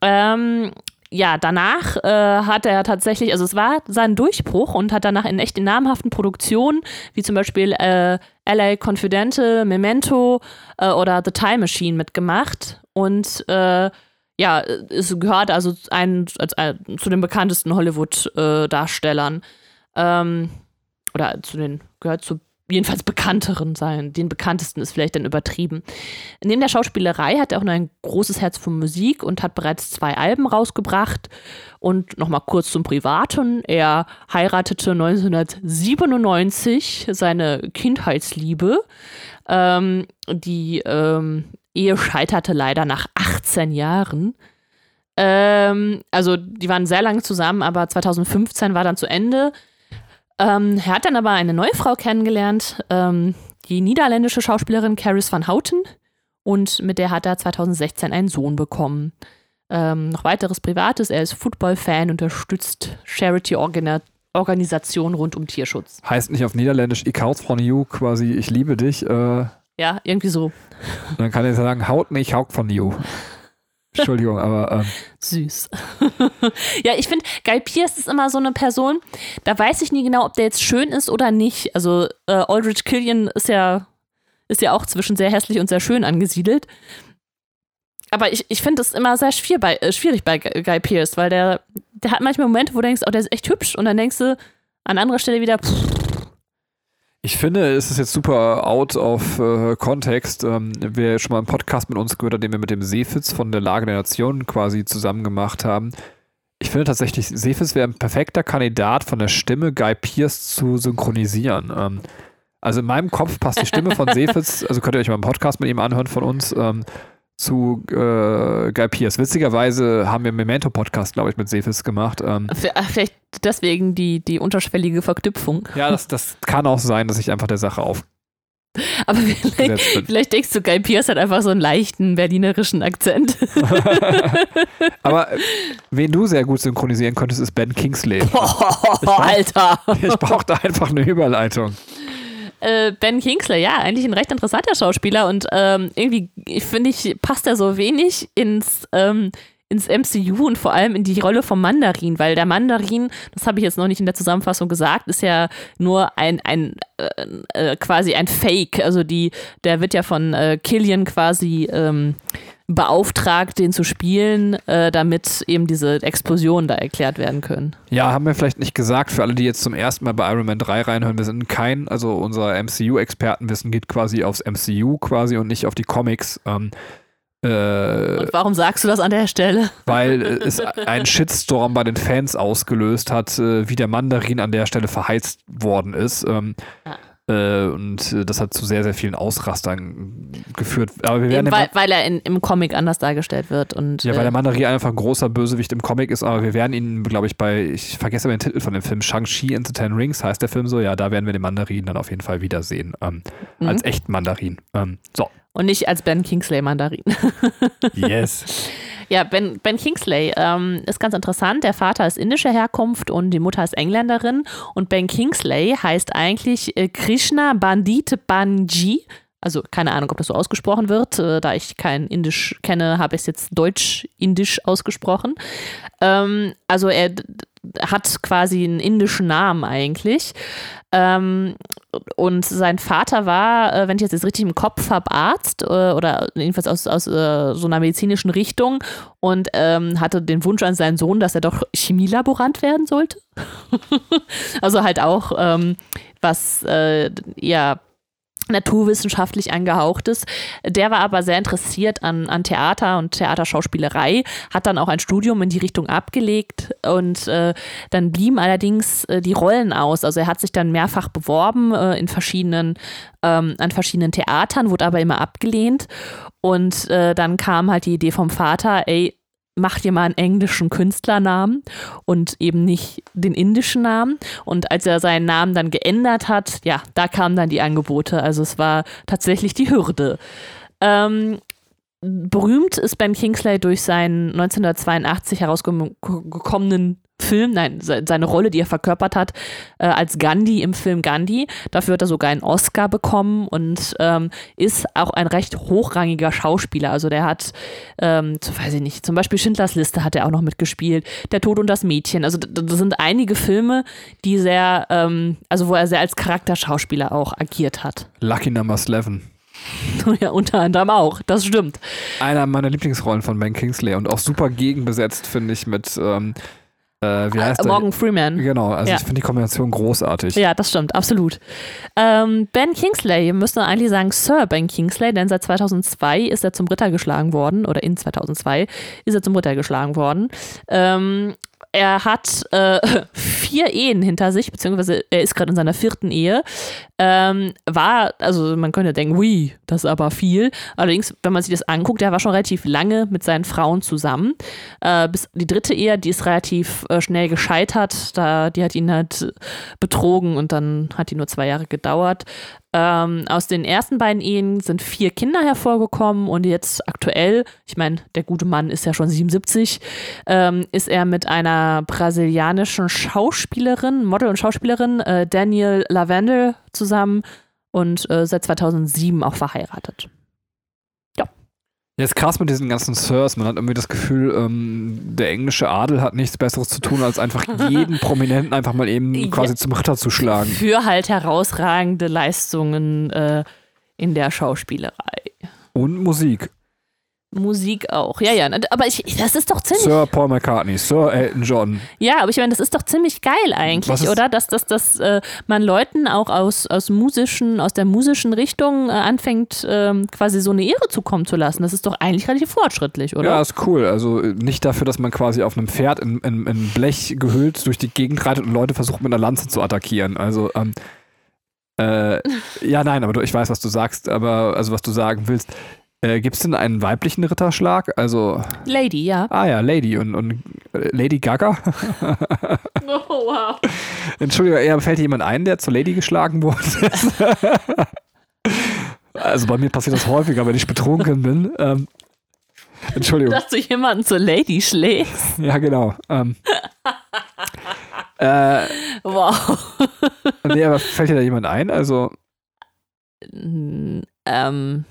Ähm, ja, danach äh, hat er tatsächlich, also es war sein Durchbruch und hat danach in echt in namhaften Produktionen, wie zum Beispiel äh, LA Confidential, Memento äh, oder The Time Machine mitgemacht. Und äh, ja, es gehört also ein, als, äh, zu den bekanntesten Hollywood-Darstellern. ähm, oder zu den, gehört zu jedenfalls bekannteren sein. Den bekanntesten ist vielleicht dann übertrieben. Neben der Schauspielerei hat er auch noch ein großes Herz für Musik und hat bereits zwei Alben rausgebracht. Und nochmal kurz zum Privaten. Er heiratete 1997 seine Kindheitsliebe. Ähm, die ähm, Ehe scheiterte leider nach 18 Jahren. Ähm, also die waren sehr lange zusammen, aber 2015 war dann zu Ende. Ähm, er hat dann aber eine neue Frau kennengelernt, ähm, die niederländische Schauspielerin Caris van Houten. Und mit der hat er 2016 einen Sohn bekommen. Ähm, noch weiteres Privates, er ist Football-Fan, unterstützt Charity-Organisationen rund um Tierschutz. Heißt nicht auf Niederländisch, ich haut von you, quasi, ich liebe dich. Äh, Ja, irgendwie so dann kann er sagen, haut nicht, haut von you. Entschuldigung, aber ähm, süß. ja, ich finde, Guy Pearce ist immer so eine Person, da weiß ich nie genau, ob der jetzt schön ist oder nicht. Also äh, Aldrich Killian ist ja, ist ja auch zwischen sehr hässlich und sehr schön angesiedelt. Aber ich, ich finde es immer sehr schwierig bei, äh, schwierig bei Guy Pearce, weil der, der hat manchmal Momente, wo du denkst, oh, der ist echt hübsch. Und dann denkst du an anderer Stelle wieder, pff, ich finde, es ist jetzt super out of äh, Kontext. Ähm, wer schon mal einen Podcast mit uns gehört hat, den wir mit dem Seefitz von der Lage der Nation quasi zusammen gemacht haben. Ich finde tatsächlich, Seefitz wäre ein perfekter Kandidat von der Stimme Guy Pierce zu synchronisieren. Ähm, also in meinem Kopf passt die Stimme von Seefitz, also könnt ihr euch mal einen Podcast mit ihm anhören von uns, ähm, zu äh, Guy Pierce. Witzigerweise haben wir einen Memento-Podcast, glaube ich, mit Seefitz gemacht. Ähm, vielleicht deswegen die, die unterschwellige Verknüpfung. ja, das, das kann auch sein, dass ich einfach der Sache auf Aber vielleicht, vielleicht denkst du, Guy Pearce hat einfach so einen leichten berlinerischen Akzent. Aber äh, wen du sehr gut synchronisieren könntest, ist Ben Kingsley. Alter. Ich brauchte einfach eine Überleitung. Äh, ben Kingsley, ja, eigentlich ein recht interessanter Schauspieler und ähm, irgendwie, finde ich, passt er so wenig ins, ähm, ins MCU und vor allem in die Rolle vom Mandarin, weil der Mandarin, das habe ich jetzt noch nicht in der Zusammenfassung gesagt, ist ja nur ein, ein äh, äh, quasi ein Fake. Also die, der wird ja von äh, Killian quasi ähm, beauftragt, den zu spielen, äh, damit eben diese Explosionen da erklärt werden können. Ja, haben wir vielleicht nicht gesagt, für alle, die jetzt zum ersten Mal bei Iron Man 3 reinhören, wir sind kein, also unser MCU-Expertenwissen geht quasi aufs MCU quasi und nicht auf die Comics. Ähm, äh, Und warum sagst du das an der Stelle? weil äh, es einen Shitstorm bei den Fans ausgelöst hat, äh, wie der Mandarin an der Stelle verheizt worden ist. Ähm, äh, und äh, das hat zu sehr, sehr vielen Ausrastern geführt. Aber wir werden Eben weil, weil er in, im Comic anders dargestellt wird. Und, Ja, weil äh, der Mandarin einfach ein großer Bösewicht im Comic ist, aber wir werden ihn, glaube ich, bei, ich vergesse aber den Titel von dem Film, Shang-Chi and the Ten Rings heißt der Film so, ja, da werden wir den Mandarin dann auf jeden Fall wiedersehen. Ähm, Mhm. Als echten Mandarin. Ähm, so. und nicht als Ben Kingsley Mandarin. Yes. ja, Ben, ben Kingsley ähm, ist ganz interessant. Der Vater ist indischer Herkunft und die Mutter ist Engländerin. Und Ben Kingsley heißt eigentlich äh, Krishna Bandit Banji. Also keine Ahnung, ob das so ausgesprochen wird. Äh, da ich kein Indisch kenne, habe ich es jetzt deutsch-indisch ausgesprochen. Ähm, also er hat quasi einen indischen Namen eigentlich. Ähm, und sein Vater war, äh, wenn ich jetzt richtig im Kopf habe, Arzt äh, oder jedenfalls aus, aus äh, so einer medizinischen Richtung und ähm, hatte den Wunsch an seinen Sohn, dass er doch Chemielaborant werden sollte. also halt auch, ähm, was äh, ja naturwissenschaftlich angehaucht ist. Der war aber sehr interessiert an, an Theater und Theaterschauspielerei, hat dann auch ein Studium in die Richtung abgelegt und äh, dann blieben allerdings äh, die Rollen aus. Also er hat sich dann mehrfach beworben äh, in verschiedenen, ähm, an verschiedenen Theatern, wurde aber immer abgelehnt. Und äh, dann kam halt die Idee vom Vater, ey, mach dir mal einen englischen Künstlernamen und eben nicht den indischen Namen. Und als er seinen Namen dann geändert hat, ja, da kamen dann die Angebote. Also es war tatsächlich die Hürde. Ähm, berühmt ist Ben Kingsley durch seinen 1982 herausgekommenen Film, nein, seine Rolle, die er verkörpert hat, äh, als Gandhi im Film Gandhi. Dafür hat er sogar einen Oscar bekommen und ähm, ist auch ein recht hochrangiger Schauspieler. Also der hat, ähm, weiß ich nicht, zum Beispiel Schindlers Liste hat er auch noch mitgespielt, Der Tod und das Mädchen. Also das sind einige Filme, die sehr, ähm, also wo er sehr als Charakterschauspieler auch agiert hat. Lucky Number 11. Ja, unter anderem auch, das stimmt. Einer meiner Lieblingsrollen von Ben Kingsley und auch super gegenbesetzt, finde ich, mit ähm, äh, wie heißt äh, Morgan Freeman. Genau, also ja. ich finde die Kombination großartig. Ja, das stimmt, absolut. Ähm, ben Kingsley, wir müssen eigentlich sagen Sir Ben Kingsley, denn seit 2002 ist er zum Ritter geschlagen worden, oder in 2002 ist er zum Ritter geschlagen worden. Ähm, er hat äh, vier Ehen hinter sich, beziehungsweise er ist gerade in seiner vierten Ehe. Ähm, war, also man könnte denken, ui, das ist aber viel. Allerdings, wenn man sich das anguckt, er war schon relativ lange mit seinen Frauen zusammen. Äh, bis die dritte Ehe, die ist relativ äh, schnell gescheitert. Da, die hat ihn halt betrogen und dann hat die nur zwei Jahre gedauert. Ähm, aus den ersten beiden Ehen sind vier Kinder hervorgekommen und jetzt aktuell, ich meine, der gute Mann ist ja schon 77, ähm, ist er mit einer brasilianischen Schauspielerin, Model und Schauspielerin, äh, Daniel Lavendel, zusammen und äh, seit 2007 auch verheiratet. Ja, ist krass mit diesen ganzen Sirs. Man hat irgendwie das Gefühl, ähm, der englische Adel hat nichts Besseres zu tun, als einfach jeden Prominenten einfach mal eben ja. quasi zum Ritter zu schlagen. Für halt herausragende Leistungen äh, in der Schauspielerei. Und Musik. Musik auch. Ja, ja. Aber ich, das ist doch ziemlich. Sir Paul McCartney, Sir Elton John. Ja, aber ich meine, das ist doch ziemlich geil eigentlich, oder? Dass, dass, dass äh, man Leuten auch aus, aus musischen, aus der musischen Richtung äh, anfängt, ähm, quasi so eine Ehre zukommen zu lassen. Das ist doch eigentlich relativ fortschrittlich, oder? Ja, ist cool. Also äh, nicht dafür, dass man quasi auf einem Pferd in, in, in Blech gehüllt durch die Gegend reitet und Leute versucht mit einer Lanze zu attackieren. Also, ähm, äh, ja, nein, aber du, ich weiß, was du sagst, aber also was du sagen willst. Äh, Gibt es denn einen weiblichen Ritterschlag? Also. Lady, ja. Ah ja, Lady und, und äh, Lady Gaga. oh, wow. Entschuldigung, eher fällt jemand ein, der zur Lady geschlagen wurde? also bei mir passiert das häufiger, wenn ich betrunken bin. Ähm, Entschuldigung. Dass du jemanden zur Lady schlägst. Ja, genau. Ähm, äh, wow. nee, aber fällt dir da jemand ein? Also. Ähm.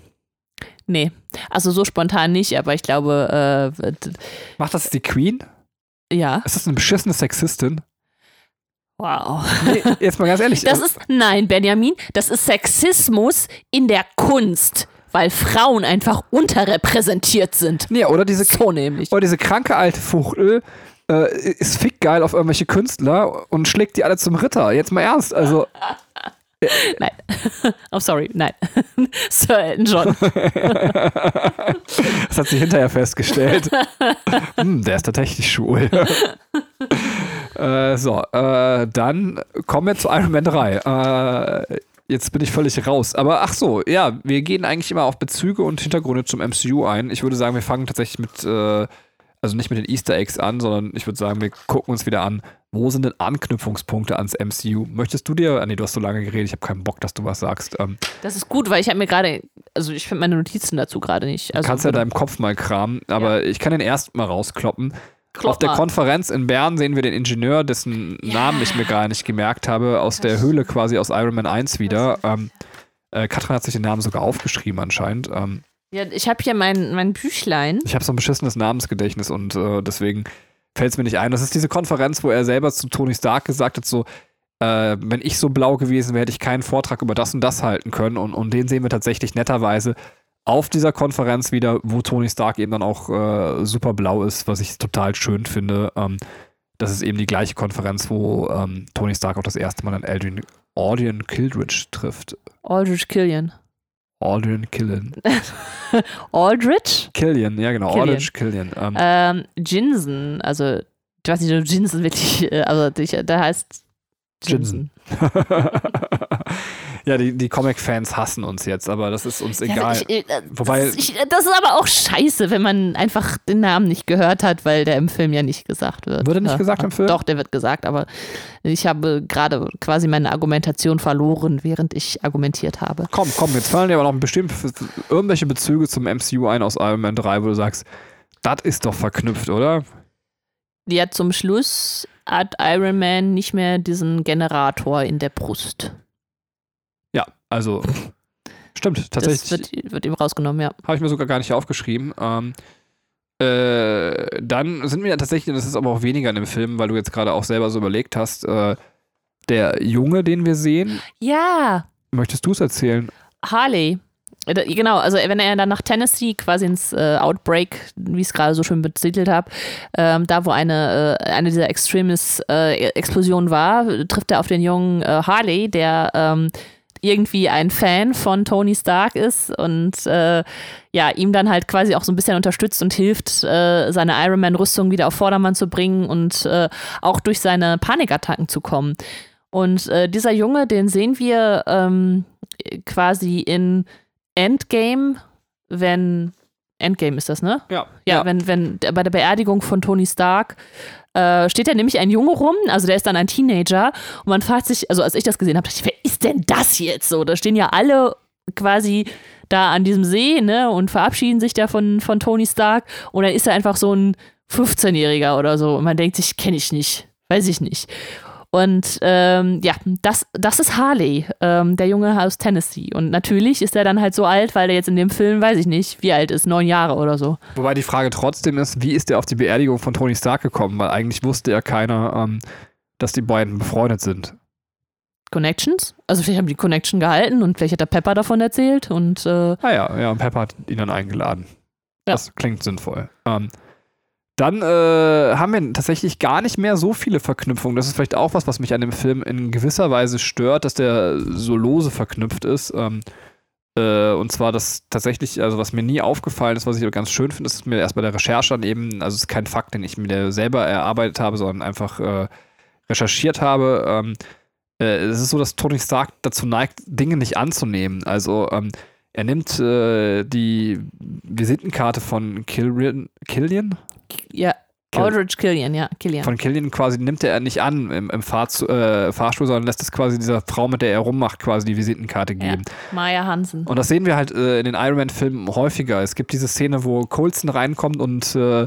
Nee, also so spontan nicht, aber ich glaube. Äh, Macht das die Queen? Ja. Ist das eine beschissene Sexistin? Wow. Nee, jetzt mal ganz ehrlich. Das ist, nein, Benjamin, das ist Sexismus in der Kunst, weil Frauen einfach unterrepräsentiert sind. Nee, oder diese, so nämlich. Oder diese kranke alte Fuchtel äh, ist fickgeil auf irgendwelche Künstler und schlägt die alle zum Ritter. Jetzt mal ernst, also. nein. Oh, sorry, nein. Sir Elton John. das hat sie hinterher festgestellt. hm, der ist tatsächlich schwul. äh, so, äh, dann kommen wir zu Iron Man 3. Äh, jetzt bin ich völlig raus. Aber ach so, ja, wir gehen eigentlich immer auf Bezüge und Hintergründe zum MCU ein. Ich würde sagen, wir fangen tatsächlich mit, äh, also nicht mit den Easter Eggs an, sondern ich würde sagen, wir gucken uns wieder an, wo sind denn Anknüpfungspunkte ans MCU? Möchtest du dir, ah, nee, du hast so lange geredet, ich habe keinen Bock, dass du was sagst. Ähm, das ist gut, weil ich habe mir gerade, also ich finde meine Notizen dazu gerade nicht. Also kannst ja deinem Kopf mal kramen, aber ja. ich kann den erst mal rauskloppen. Klopp Auf der mal. Konferenz in Bern sehen wir den Ingenieur, dessen ja. Namen ich mir gar nicht gemerkt habe, aus der Höhle quasi aus Iron Man 1 wieder. Ähm, äh, Katrin hat sich den Namen sogar aufgeschrieben anscheinend. Ähm, ja, ich habe hier mein, mein Büchlein. Ich habe so ein beschissenes Namensgedächtnis und äh, deswegen fällt es mir nicht ein. Das ist diese Konferenz, wo er selber zu Tony Stark gesagt hat, so, äh, wenn ich so blau gewesen wäre, hätte ich keinen Vortrag über das und das halten können. Und, und den sehen wir tatsächlich netterweise auf dieser Konferenz wieder, wo Tony Stark eben dann auch äh, super blau ist, was ich total schön finde. Ähm, das ist eben die gleiche Konferenz, wo ähm, Tony Stark auch das erste Mal an Aldrin Audien Kildridge trifft. Aldrich Killian. Audien Killian. Aldrich? Killian, ja genau, Killian. Aldrich Killian. Ähm, Ähm, Jinsen, also ich weiß nicht, ob Jinsen wirklich, äh, also ich, der heißt Jinsen. ja, die, die Comic-Fans hassen uns jetzt, aber das ist uns egal. Ja, ich, äh, Wobei- das, ich, das ist aber auch scheiße, wenn man einfach den Namen nicht gehört hat, weil der im Film ja nicht gesagt wird. Er nicht Ja. gesagt im Film? Doch, der wird gesagt, aber ich habe gerade quasi meine Argumentation verloren, während ich argumentiert habe. Komm, komm, jetzt fallen dir aber noch bestimmt irgendwelche Bezüge zum MCU ein aus Iron Man 3, wo du sagst, das ist doch verknüpft, oder? Ja, zum Schluss hat Iron Man nicht mehr diesen Generator in der Brust. Also stimmt, Das tatsächlich wird, wird ihm rausgenommen, ja. habe ich mir sogar gar nicht aufgeschrieben. Ähm, äh, dann sind wir ja tatsächlich, das ist aber auch weniger in dem Film, weil du jetzt gerade auch selber so überlegt hast, äh, der Junge, den wir sehen, Ja, möchtest du es erzählen? Harley. Äh, Genau, also wenn er dann nach Tennessee quasi ins äh, Outbreak, wie ich es gerade so schön betitelt habe, ähm, da wo eine, äh, eine dieser Extremis-Explosionen war, trifft er auf den jungen äh, Harley, der ähm, irgendwie ein Fan von Tony Stark ist und äh, ja, ihm dann halt quasi auch so ein bisschen unterstützt und hilft, äh, seine Iron Man-Rüstung wieder auf Vordermann zu bringen und äh, auch durch seine Panikattacken zu kommen. Und äh, dieser Junge, den sehen wir ähm, quasi in Endgame, wenn Endgame ist das, ne? Ja. Ja, wenn, wenn bei der Beerdigung von Tony Stark äh, steht da nämlich ein Junge rum, also der ist dann ein Teenager und man fragt sich, also als ich das gesehen habe, dachte ich, wer ist denn das jetzt so? Da stehen ja alle quasi da an diesem See, ne, und verabschieden sich da von, von Tony Stark und dann ist er einfach so ein 15-Jähriger oder so und man denkt sich, kenne ich nicht, weiß ich nicht. Und ähm, ja, das, das ist Harley, ähm, der Junge aus Tennessee. Und natürlich ist er dann halt so alt, weil er jetzt in dem Film, weiß ich nicht, wie alt ist, neun Jahre oder so. Wobei die Frage trotzdem ist, wie ist er auf die Beerdigung von Tony Stark gekommen? Weil eigentlich wusste ja keiner, ähm, dass die beiden befreundet sind. Connections? Also vielleicht haben die Connection gehalten und vielleicht hat der Pepper davon erzählt und äh, Ah ja, ja, und Pepper hat ihn dann eingeladen. Ja. Das klingt sinnvoll. Ähm, dann äh, haben wir tatsächlich gar nicht mehr so viele Verknüpfungen. Das ist vielleicht auch was, was mich an dem Film in gewisser Weise stört, dass der so lose verknüpft ist. Ähm, äh, und zwar das tatsächlich, also was mir nie aufgefallen ist, was ich aber ganz schön finde, ist mir erst bei der Recherche dann eben, also es ist kein Fakt, den ich mir selber erarbeitet habe, sondern einfach äh, recherchiert habe. Ähm, äh, es ist so, dass Tony Stark dazu neigt, Dinge nicht anzunehmen. Also ähm, er nimmt äh, die Visitenkarte von Killian, Killian? ja, Kill- Aldrich Killian, ja, Killian. Von Killian quasi nimmt er nicht an im, im Fahrzu äh, Fahrstuhl, sondern lässt es quasi dieser Frau, mit der er rummacht, quasi die Visitenkarte ja. geben. Maya Hansen. Und das sehen wir halt äh, in den Iron Man-Filmen häufiger. Es gibt diese Szene, wo Coulson reinkommt und äh,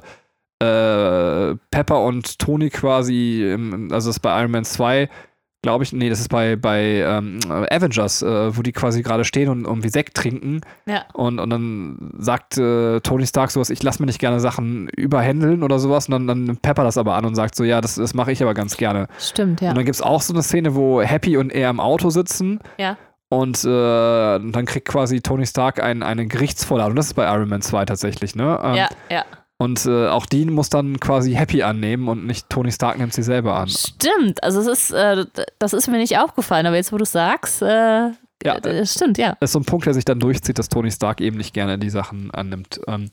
äh, Pepper und Tony quasi, im, also das ist bei Iron Man 2, glaube ich, nee, das ist bei, bei ähm, Avengers, äh, wo die quasi gerade stehen und irgendwie Sekt trinken. Ja. Und, und dann sagt äh, Tony Stark sowas, ich lasse mir nicht gerne Sachen überhändeln oder sowas. Und dann, dann Pepper das aber an und sagt so, ja, das, das mache ich aber ganz gerne. Stimmt, ja. Und dann gibt es auch so eine Szene, wo Happy und er im Auto sitzen. Ja. Und äh, dann kriegt quasi Tony Stark ein, eine Gerichtsvorladung. Das ist bei Iron Man 2 tatsächlich, ne? Ähm, Ja, ja. Und äh, auch die muss dann quasi Happy annehmen und nicht Tony Stark nimmt sie selber an. Stimmt, also es ist, äh, das ist mir nicht aufgefallen, aber jetzt, wo du sagst, äh, Ja. äh, stimmt, ja. Das ist so ein Punkt, der sich dann durchzieht, dass Tony Stark eben nicht gerne die Sachen annimmt. Ähm,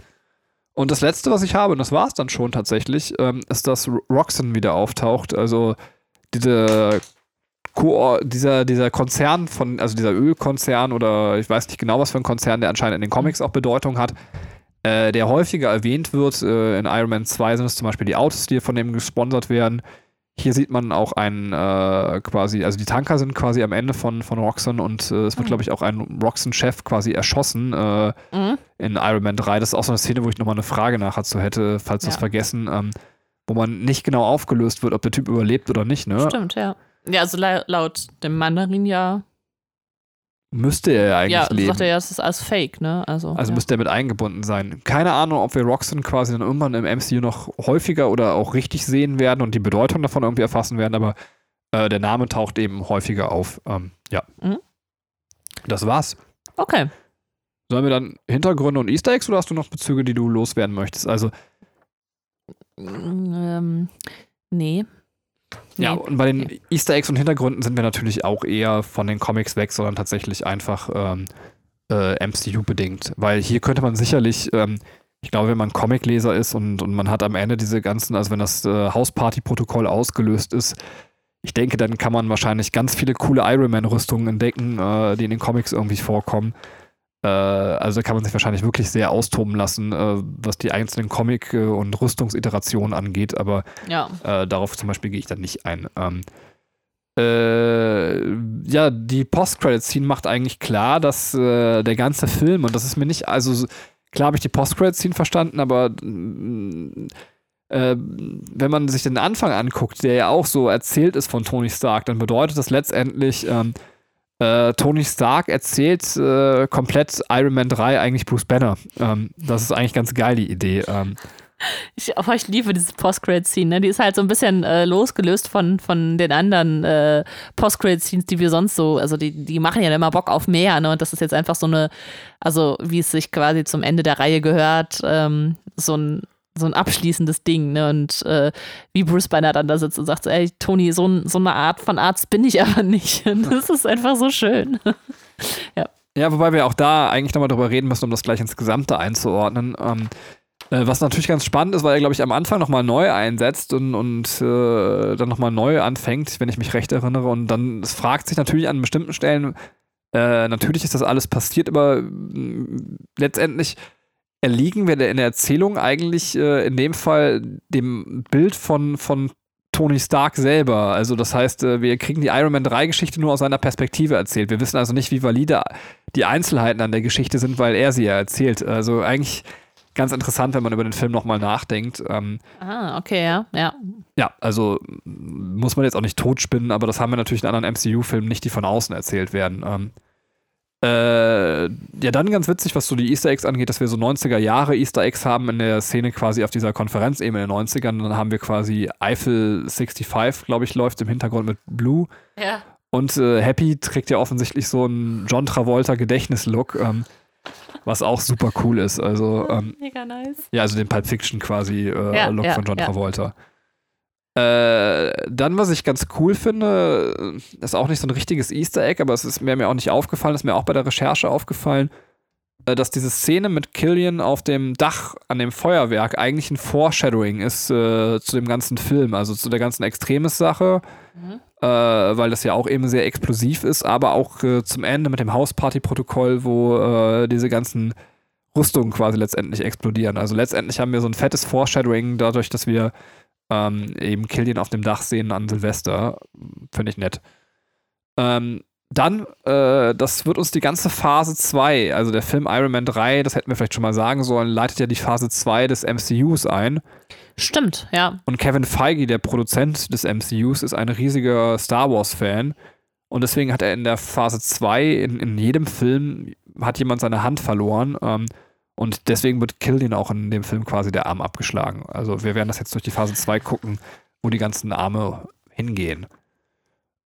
und das letzte, was ich habe, und das war es dann schon tatsächlich, ähm, ist, dass Ro- Roxanne wieder auftaucht. Also diese Ko dieser, dieser Konzern von, also dieser Ölkonzern oder ich weiß nicht genau, was für ein Konzern, der anscheinend in den Comics auch Bedeutung hat, äh, der häufiger erwähnt wird. Äh, in Iron Man 2 sind es zum Beispiel die Autos, die von dem gesponsert werden. Hier sieht man auch einen äh, quasi, also die Tanker sind quasi am Ende von, von Roxanne und äh, es wird, Mhm. glaube ich, auch ein Roxanne-Chef quasi erschossen äh, Mhm. in Iron Man 3. Das ist auch so eine Szene, wo ich nochmal eine Frage nachher zu hätte, falls wir es Ja. vergessen, ähm, wo man nicht genau aufgelöst wird, ob der Typ überlebt oder nicht. Ne? Stimmt, ja. Ja, also la laut dem Mandarin ja. Müsste er ja eigentlich Ja, leben. sagt er ja, es ist alles fake, ne? Also, Also ja. müsste er mit eingebunden sein. Keine Ahnung, ob wir Roxanne quasi dann irgendwann im MCU noch häufiger oder auch richtig sehen werden und die Bedeutung davon irgendwie erfassen werden, aber äh, der Name taucht eben häufiger auf. Ähm, ja. Mhm. Das war's. Okay. Sollen wir dann Hintergründe und Easter Eggs oder hast du noch Bezüge, die du loswerden möchtest? Also, Ähm, nee. Ja, und bei den Easter Eggs und Hintergründen sind wir natürlich auch eher von den Comics weg, sondern tatsächlich einfach ähm, äh, MCU-bedingt. Weil hier könnte man sicherlich, ähm, ich glaube, wenn man Comicleser ist und, und man hat am Ende diese ganzen, also wenn das äh, Hausparty-Protokoll ausgelöst ist, ich denke, dann kann man wahrscheinlich ganz viele coole Iron Man-Rüstungen entdecken, äh, die in den Comics irgendwie vorkommen. Äh, also kann man sich wahrscheinlich wirklich sehr austoben lassen, äh, was die einzelnen Comic- und Rüstungsiterationen angeht, aber Ja. äh, darauf zum Beispiel gehe ich dann nicht ein. Ähm, äh, ja, die Post-Credit-Scene macht eigentlich klar, dass äh, der ganze Film, und das ist mir nicht, also so- klar habe ich die Post-Credit-Scene verstanden, aber äh, wenn man sich den Anfang anguckt, der ja auch so erzählt ist von Tony Stark, dann bedeutet das letztendlich, ähm, äh, Tony Stark erzählt äh, komplett Iron Man 3 eigentlich Bruce Banner. Ähm, das ist eigentlich ganz geil, die Idee. Ähm, Ich, oh, ich liebe diese Post-Credit-Scene. Ne? Die ist halt so ein bisschen äh, losgelöst von, von den anderen äh, Post-Credit-Scenes, die wir sonst so, also die, die machen ja immer Bock auf mehr. Ne? Und das ist jetzt einfach so eine, also wie es sich quasi zum Ende der Reihe gehört, ähm, so ein so ein abschließendes Ding, ne? Und äh, wie Bruce Banner dann da sitzt und sagt, ey, Tony, so, so eine Art von Arzt bin ich aber nicht. Das ist einfach so schön. Ja, wobei wir auch da eigentlich nochmal drüber reden müssen, um das gleich ins Gesamte einzuordnen. Ähm, äh, was natürlich ganz spannend ist, weil er, glaube ich, am Anfang nochmal neu einsetzt und, und äh, dann nochmal neu anfängt, wenn ich mich recht erinnere. Und dann es fragt sich natürlich an bestimmten Stellen, äh, natürlich ist das alles passiert, aber mh, letztendlich erliegen wir in der Erzählung eigentlich äh, in dem Fall dem Bild von, von Tony Stark selber. Also das heißt, äh, wir kriegen die Iron Man 3 Geschichte nur aus seiner Perspektive erzählt. Wir wissen also nicht, wie valide die Einzelheiten an der Geschichte sind, weil er sie ja erzählt. Also eigentlich ganz interessant, wenn man über den Film nochmal nachdenkt. Ähm, Ah, okay, ja, ja. ja, also muss man jetzt auch nicht totspinnen, aber das haben wir natürlich in anderen MCU-Filmen nicht, die von außen erzählt werden. Ähm, äh, ja, dann ganz witzig, was so die Easter Eggs angeht, dass wir so 90er Jahre Easter Eggs haben in der Szene quasi auf dieser Konferenz eben in den 90ern. Dann haben wir quasi Eiffel 65, glaube ich, läuft im Hintergrund mit Blue. Ja. Und äh, Happy trägt ja offensichtlich so einen John Travolta Gedächtnislook, ähm, was auch super cool ist. Also, ähm, Mega nice. ja, also den Pulp Fiction quasi äh, Ja, Look ja, von John ja. Äh, dann, was ich ganz cool finde, ist auch nicht so ein richtiges Easter Egg, aber es ist mir, mir auch nicht aufgefallen, ist mir auch bei der Recherche aufgefallen, äh, dass diese Szene mit Killian auf dem Dach an dem Feuerwerk eigentlich ein Foreshadowing ist äh, zu dem ganzen Film, also zu der ganzen Extremes-Sache, Mhm. äh, weil das ja auch eben sehr explosiv ist, aber auch äh, zum Ende mit dem Hausparty-Protokoll, wo äh, diese ganzen Rüstungen quasi letztendlich explodieren. Also letztendlich haben wir so ein fettes Foreshadowing dadurch, dass wir ähm, eben Killian auf dem Dach sehen an Silvester. Finde ich nett. Ähm, dann, äh, das wird uns die ganze Phase 2, also der Film Iron Man 3, das hätten wir vielleicht schon mal sagen sollen, leitet ja die Phase 2 des MCUs ein. Stimmt, ja. Und Kevin Feige, der Produzent des MCUs, ist ein riesiger Star Wars-Fan. Und deswegen hat er in der Phase 2, in, in jedem Film, hat jemand seine Hand verloren. Ähm, und deswegen wird Killian auch in dem Film quasi der Arm abgeschlagen. Also wir werden das jetzt durch die Phase 2 gucken, wo die ganzen Arme hingehen.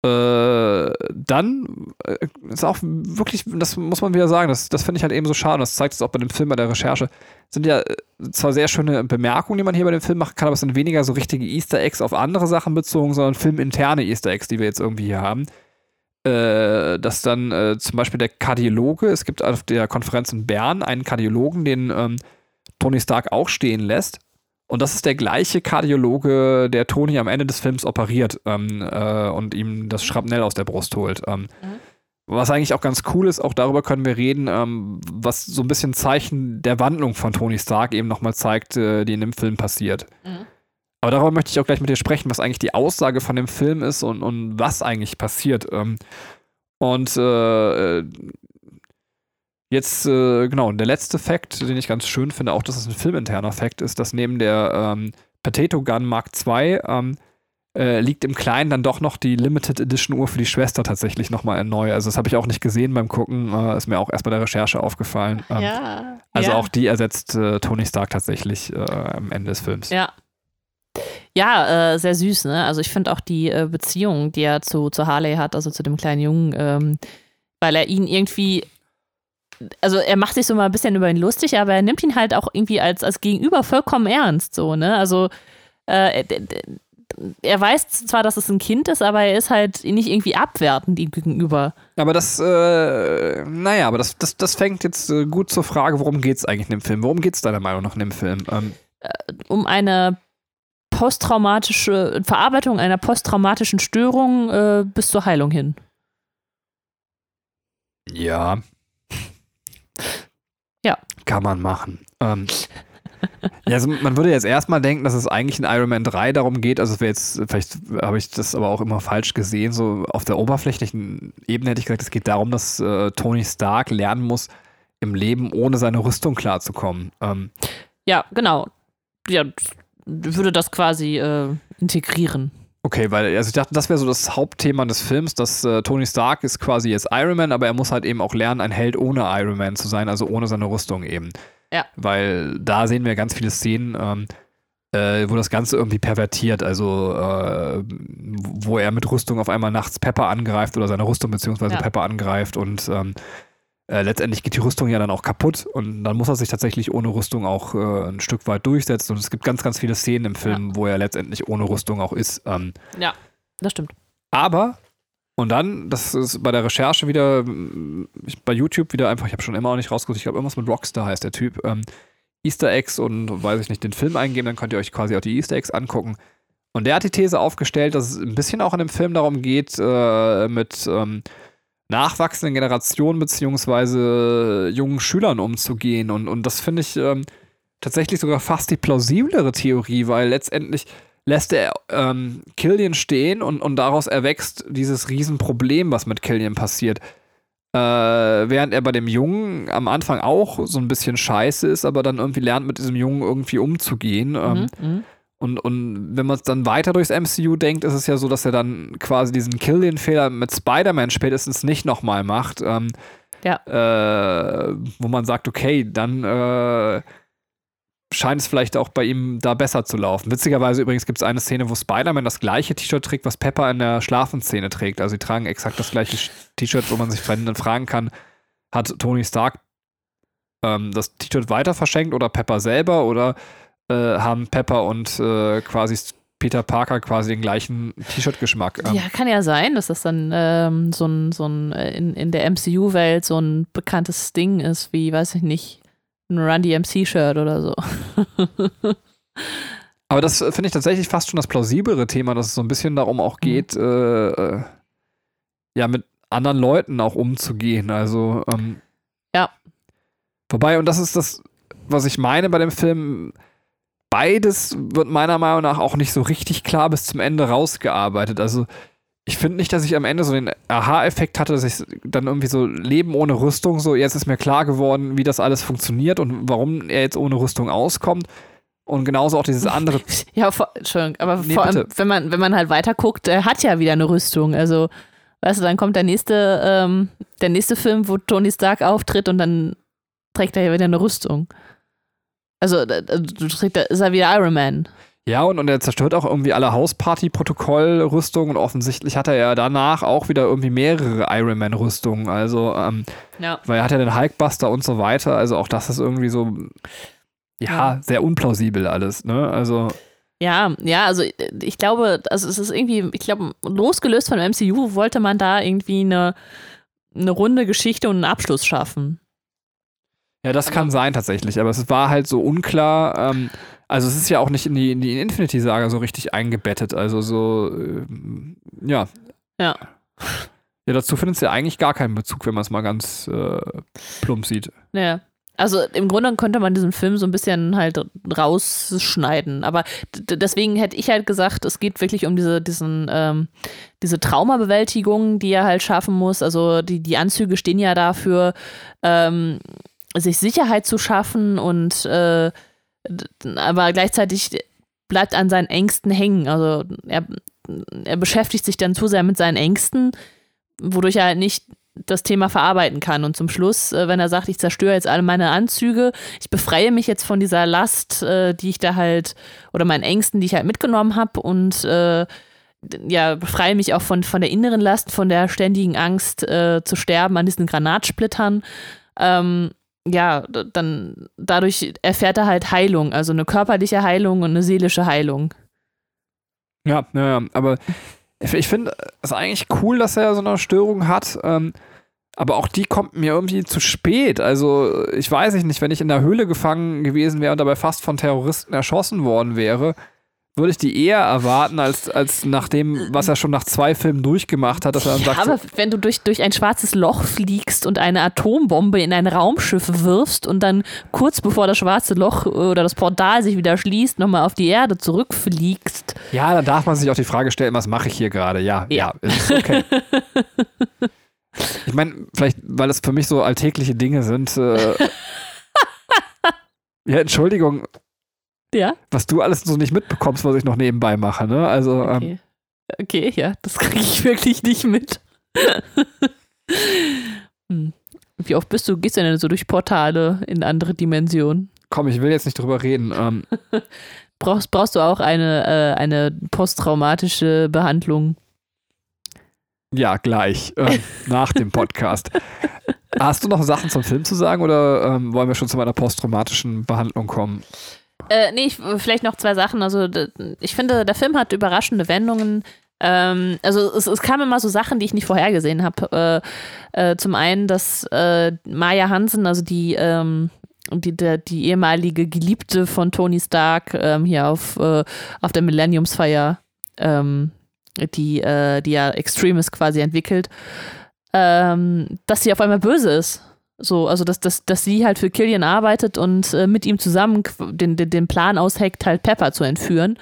Äh, dann äh, ist auch wirklich, das muss man wieder sagen, das, das finde ich halt eben so schade. Das zeigt es auch bei dem Film, bei der Recherche. Sind ja äh, zwar sehr schöne Bemerkungen, die man hier bei dem Film machen kann, aber es sind weniger so richtige Easter Eggs auf andere Sachen bezogen, sondern filminterne Easter Eggs, die wir jetzt irgendwie hier haben. Äh, dass dann äh, zum Beispiel der Kardiologe, es gibt auf der Konferenz in Bern einen Kardiologen, den ähm, Tony Stark auch stehen lässt. Und das ist der gleiche Kardiologe, der Tony am Ende des Films operiert ähm, äh, und ihm das Schrapnell aus der Brust holt. Ähm, Was eigentlich auch ganz cool ist, auch darüber können wir reden, ähm, was so ein bisschen Zeichen der Wandlung von Tony Stark eben nochmal zeigt, äh, die in dem Film passiert. Mhm. Aber darüber möchte ich auch gleich mit dir sprechen, was eigentlich die Aussage von dem Film ist und, und was eigentlich passiert. Ähm, und äh, jetzt, äh, genau, der letzte Fakt, den ich ganz schön finde, auch dass es ein filminterner Fakt ist, dass neben der ähm, Potato Gun Mark II ähm, äh, liegt im Kleinen dann doch noch die Limited Edition Uhr für die Schwester tatsächlich nochmal neu. Also das habe ich auch nicht gesehen beim Gucken, äh, ist mir auch erst bei der Recherche aufgefallen. Ähm, ja. Also ja. auch die ersetzt äh, Tony Stark tatsächlich äh, am Ende des Films. Ja. Ja, äh, sehr süß, ne? Also ich finde auch die äh, Beziehung, die er zu, zu Harley hat, also zu dem kleinen Jungen, ähm, weil er ihn irgendwie, also er macht sich so mal ein bisschen über ihn lustig, aber er nimmt ihn halt auch irgendwie als, als Gegenüber vollkommen ernst, so, ne? Also äh, er weiß zwar, dass es ein Kind ist, aber er ist halt nicht irgendwie abwertend ihm gegenüber. Aber das, äh, naja, aber das, das, das fängt jetzt äh, gut zur Frage, worum geht es eigentlich in dem Film? Worum geht es deiner Meinung nach in dem Film? Ähm, Um eine posttraumatische Verarbeitung einer posttraumatischen Störung äh, bis zur Heilung hin. ja. Ja. Kann man machen. Ähm, ja, also man würde jetzt erstmal denken, dass es eigentlich in Iron Man 3 darum geht, also es wäre jetzt, vielleicht habe ich das aber auch immer falsch gesehen, so auf der oberflächlichen Ebene hätte ich gesagt, es geht darum, dass äh, Tony Stark lernen muss, im Leben ohne seine Rüstung klarzukommen. Ähm, Ja, genau. Ja, würde das quasi äh, integrieren. Okay, weil also ich dachte, das wäre so das Hauptthema des Films, dass äh, Tony Stark ist quasi jetzt Iron Man, aber er muss halt eben auch lernen, ein Held ohne Iron Man zu sein, also ohne seine Rüstung eben. Ja. Weil da sehen wir ganz viele Szenen, ähm, äh, wo das Ganze irgendwie pervertiert, also äh, wo er mit Rüstung auf einmal nachts Pepper angreift oder seine Rüstung beziehungsweise Ja. Pepper angreift und ähm, äh, letztendlich geht die Rüstung ja dann auch kaputt und dann muss er sich tatsächlich ohne Rüstung auch äh, ein Stück weit durchsetzen und es gibt ganz, ganz viele Szenen im Film, wo er letztendlich ohne Rüstung auch ist. Ähm, Ja, das stimmt. aber, und dann, das ist bei der Recherche wieder, ich, bei YouTube wieder einfach, ich habe schon immer auch nicht rausgesucht, ich glaube, irgendwas mit Rockstar heißt der Typ, ähm, Easter Eggs und weiß ich nicht, den Film eingeben, dann könnt ihr euch quasi auch die Easter Eggs angucken. Und der hat die These aufgestellt, dass es ein bisschen auch in dem Film darum geht, äh, mit ähm, nachwachsenden Generationen beziehungsweise jungen Schülern umzugehen. Und, und das finde ich ähm, tatsächlich sogar fast die plausiblere Theorie, weil letztendlich lässt er ähm, Killian stehen und, und daraus erwächst dieses Riesenproblem, was mit Killian passiert. Äh, während er bei dem Jungen am Anfang auch so ein bisschen scheiße ist, aber dann irgendwie lernt, mit diesem Jungen irgendwie umzugehen. Ähm, Mhm, mhm. Und, und wenn man es dann weiter durchs MCU denkt, ist es ja so, dass er dann quasi diesen Killian-Fehler mit Spider-Man spätestens nicht nochmal macht. Ähm, Ja. äh, wo man sagt, okay, dann äh, scheint es vielleicht auch bei ihm da besser zu laufen. Witzigerweise übrigens gibt es eine Szene, wo Spider-Man das gleiche T-Shirt trägt, was Pepper in der Schlafenszene trägt. Also sie tragen exakt das gleiche T-Shirt, wo man sich dann fragen kann, hat Tony Stark ähm, das T-Shirt weiter verschenkt oder Pepper selber oder haben Pepper und äh, quasi Peter Parker quasi den gleichen T-Shirt-Geschmack. Ähm, Ja, kann ja sein, dass das dann ähm, so ein, so ein äh, in, in der MCU-Welt so ein bekanntes Ding ist, wie, weiß ich nicht, ein Run DMC-Shirt oder so. Aber das äh, finde ich tatsächlich fast schon das plausiblere Thema, dass es so ein bisschen darum auch geht, äh, äh, ja, mit anderen Leuten auch umzugehen. Also, ähm, Ja. Wobei, und das ist das, was ich meine bei dem Film, beides wird meiner Meinung nach auch nicht so richtig klar bis zum Ende rausgearbeitet. Also, ich finde nicht, dass ich am Ende so den Aha-Effekt hatte, dass ich dann irgendwie so Leben ohne Rüstung, so jetzt ist mir klar geworden, wie das alles funktioniert und warum er jetzt ohne Rüstung auskommt. Und genauso auch dieses andere Ja, vor, Entschuldigung, aber Nee, vor allem, wenn man, wenn man halt weiter guckt, er hat ja wieder eine Rüstung. Also, weißt du, dann kommt der nächste, ähm, der nächste Film, wo Tony Stark auftritt und dann trägt er ja wieder eine Rüstung. Also, da, da ist er wieder Iron Man. Ja, und, und er zerstört auch irgendwie alle Hausparty-Protokollrüstungen und offensichtlich hat er ja danach auch wieder irgendwie mehrere Iron Man-Rüstungen. Also, ähm, Ja. weil er hat ja den Hulkbuster und so weiter. Also auch das ist irgendwie so, ja, Ja. sehr unplausibel alles, ne? Also, Ja, ja, also ich glaube, also es ist irgendwie, ich glaube, losgelöst von MCU wollte man da irgendwie eine, eine runde Geschichte und einen Abschluss schaffen. Ja, das kann sein tatsächlich, aber es war halt so unklar. Ähm, also es ist ja auch nicht in die, in die Infinity-Saga so richtig eingebettet. Also so, ähm, ja. Ja. Ja, dazu findet es ja eigentlich gar keinen Bezug, wenn man es mal ganz äh, plump sieht. Ja. Also im Grunde könnte man diesen Film so ein bisschen halt rausschneiden. Aber deswegen hätte ich halt gesagt, es geht wirklich um diese, diesen, ähm, diese Traumabewältigung, die er halt schaffen muss. Also die, die Anzüge stehen ja dafür, ähm, sich Sicherheit zu schaffen und äh, aber gleichzeitig bleibt an seinen Ängsten hängen. Also er, er beschäftigt sich dann zu sehr mit seinen Ängsten, wodurch er halt nicht das Thema verarbeiten kann. Und zum Schluss, äh, wenn er sagt, ich zerstöre jetzt alle meine Anzüge, ich befreie mich jetzt von dieser Last, äh, die ich da halt, oder meinen Ängsten, die ich halt mitgenommen habe und äh, ja, befreie mich auch von, von der inneren Last, von der ständigen Angst äh, zu sterben an diesen Granatsplittern. Ähm, ja, dann dadurch erfährt er halt Heilung, also eine körperliche Heilung und eine seelische Heilung. Ja, ja, ja. aber ich, ich finde es eigentlich cool, dass er so eine Störung hat. Ähm, aber auch die kommt mir irgendwie zu spät. Also, ich weiß nicht, wenn ich in der Höhle gefangen gewesen wäre und dabei fast von Terroristen erschossen worden wäre, würde ich die eher erwarten, als, als nach dem, was er schon nach zwei Filmen durchgemacht hat, dass er dann Ja, sagt, aber wenn du durch, durch ein schwarzes Loch fliegst und eine Atombombe in ein Raumschiff wirfst und dann kurz bevor das schwarze Loch oder das Portal sich wieder schließt, nochmal auf die Erde zurückfliegst. ja, dann darf man sich auch die Frage stellen, was mache ich hier gerade? Ja, ja, Ja. ist okay. ich meine, vielleicht, weil es für mich so alltägliche Dinge sind. Äh, ja, Entschuldigung, Ja, was du alles so nicht mitbekommst, was ich noch nebenbei mache, ne? Also, ähm, okay. Okay, ja, das kriege ich wirklich nicht mit. hm. Wie oft bist du, gehst du denn so durch Portale in andere Dimensionen? komm, ich will jetzt nicht drüber reden. Ähm, Brauchst, brauchst du auch eine, äh, eine posttraumatische Behandlung? ja, gleich, ähm, nach dem Podcast. Hast du noch Sachen zum Film zu sagen oder ähm, wollen wir schon zu meiner posttraumatischen Behandlung kommen? Äh, nee, ich, vielleicht noch zwei Sachen. Also, ich finde, der Film hat überraschende Wendungen. Ähm, also, es, es kamen immer so Sachen, die ich nicht vorhergesehen habe. Äh, äh, zum einen, dass äh, Maya Hansen, also die, ähm, die, der, die ehemalige Geliebte von Tony Stark, ähm, hier auf, äh, auf der Millenniumsfeier, ähm, die, äh, die ja Extremis quasi entwickelt, ähm, dass sie auf einmal böse ist. So, also dass, dass, dass sie halt für Killian arbeitet und äh, mit ihm zusammen den, den, den Plan ausheckt, halt Pepper zu entführen,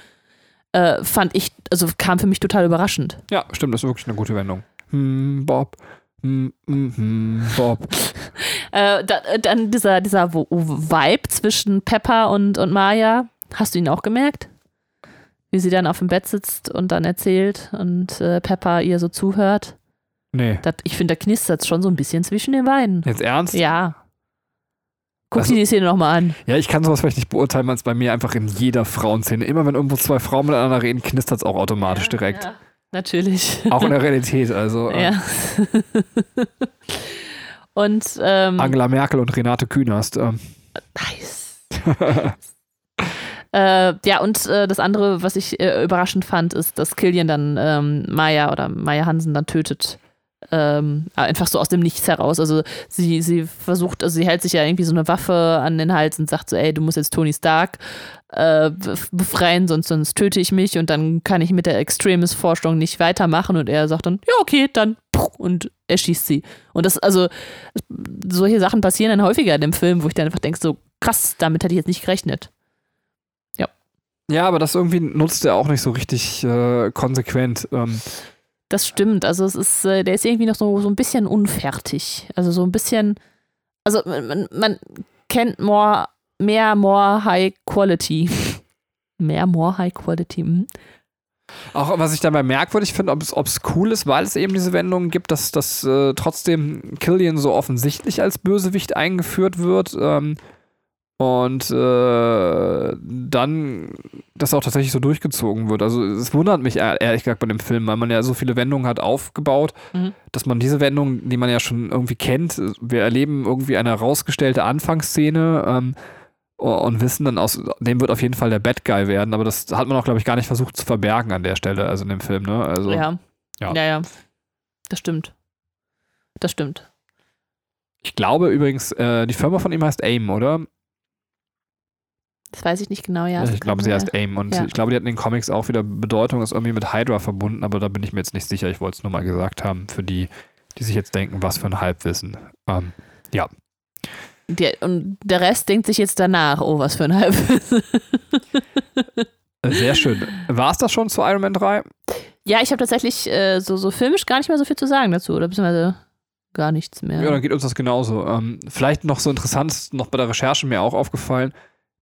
äh, fand ich, also kam für mich total überraschend. Ja, stimmt, das ist wirklich eine gute Wendung. Hm, Bob. Hm, hm, hm, Bob. Äh, da, äh, dann dieser, dieser Vibe zwischen Pepper und, und Maya, hast du ihn auch gemerkt? Wie sie dann auf dem Bett sitzt und dann erzählt und äh, Pepper ihr so zuhört. Nee. Das, ich finde, da knistert es schon so ein bisschen zwischen den beiden. Jetzt ernst? Ja. Guck Also- dir die Szene nochmal an. Ja, ich kann sowas vielleicht nicht beurteilen, weil es bei mir einfach in jeder Frauenszene, immer wenn irgendwo zwei Frauen miteinander reden, knistert es auch automatisch direkt. Ja, natürlich. Auch in der Realität, also äh, Ja. und ähm, Angela Merkel und Renate Künast. Ähm, nice. äh, ja, und äh, das andere, was ich äh, überraschend fand, ist, dass Killian dann ähm, Maya oder Maya Hansen dann tötet. Ähm, einfach so aus dem Nichts heraus. Also sie, sie versucht, also sie hält sich ja irgendwie so eine Waffe an den Hals und sagt so, ey, du musst jetzt Tony Stark äh, bef- befreien, sonst, sonst töte ich mich und dann kann ich mit der Extremis-Forschung nicht weitermachen. Und er sagt dann, ja, okay, dann und er schießt sie. Und das, also, solche Sachen passieren dann häufiger in dem Film, wo ich dann einfach denke, so krass, damit hätte ich jetzt nicht gerechnet. ja, aber das irgendwie nutzt er auch nicht so richtig äh, konsequent. Ähm, Das stimmt. Also es ist, äh, der ist irgendwie noch so, so ein bisschen unfertig. Also so ein bisschen, also man, man, kennt more, mehr more high quality. mehr more high quality. hm. Auch was ich dabei merkwürdig finde, ob es cool ist, weil es eben diese Wendungen gibt, dass, dass äh, trotzdem Killian so offensichtlich als Bösewicht eingeführt wird. Ähm, und äh, dann das auch tatsächlich so durchgezogen wird. Also es wundert mich ehr- ehrlich gesagt bei dem Film, weil man ja so viele Wendungen hat aufgebaut, Mhm. dass man diese Wendungen, die man ja schon irgendwie kennt, wir erleben irgendwie eine herausgestellte Anfangsszene ähm, und wissen dann aus, dem wird auf jeden Fall der Bad Guy werden, aber das hat man auch, glaube ich, gar nicht versucht zu verbergen an der Stelle, also in dem Film, ne? Also, ja. ja. ja, ja. Das stimmt. Das stimmt. Ich glaube übrigens, äh, die Firma von ihm heißt AIM, oder? Das weiß ich nicht genau, ja. ich glaube, sie heißt AIM und Ja. ich glaube, die hat in den Comics auch wieder Bedeutung, ist irgendwie mit Hydra verbunden, aber da bin ich mir jetzt nicht sicher. Ich wollte es nur mal gesagt haben, für die, die sich jetzt denken, was für ein Halbwissen. Ähm, Der, und der Rest denkt sich jetzt danach, oh, was für ein Halbwissen. sehr schön. War es das schon zu Iron Man 3? ja, ich habe tatsächlich äh, so, so filmisch gar nicht mehr so viel zu sagen dazu, oder beziehungsweise gar nichts mehr. Ja, dann geht uns das genauso. Ähm, vielleicht noch so interessant, ist noch bei der Recherche mir auch aufgefallen,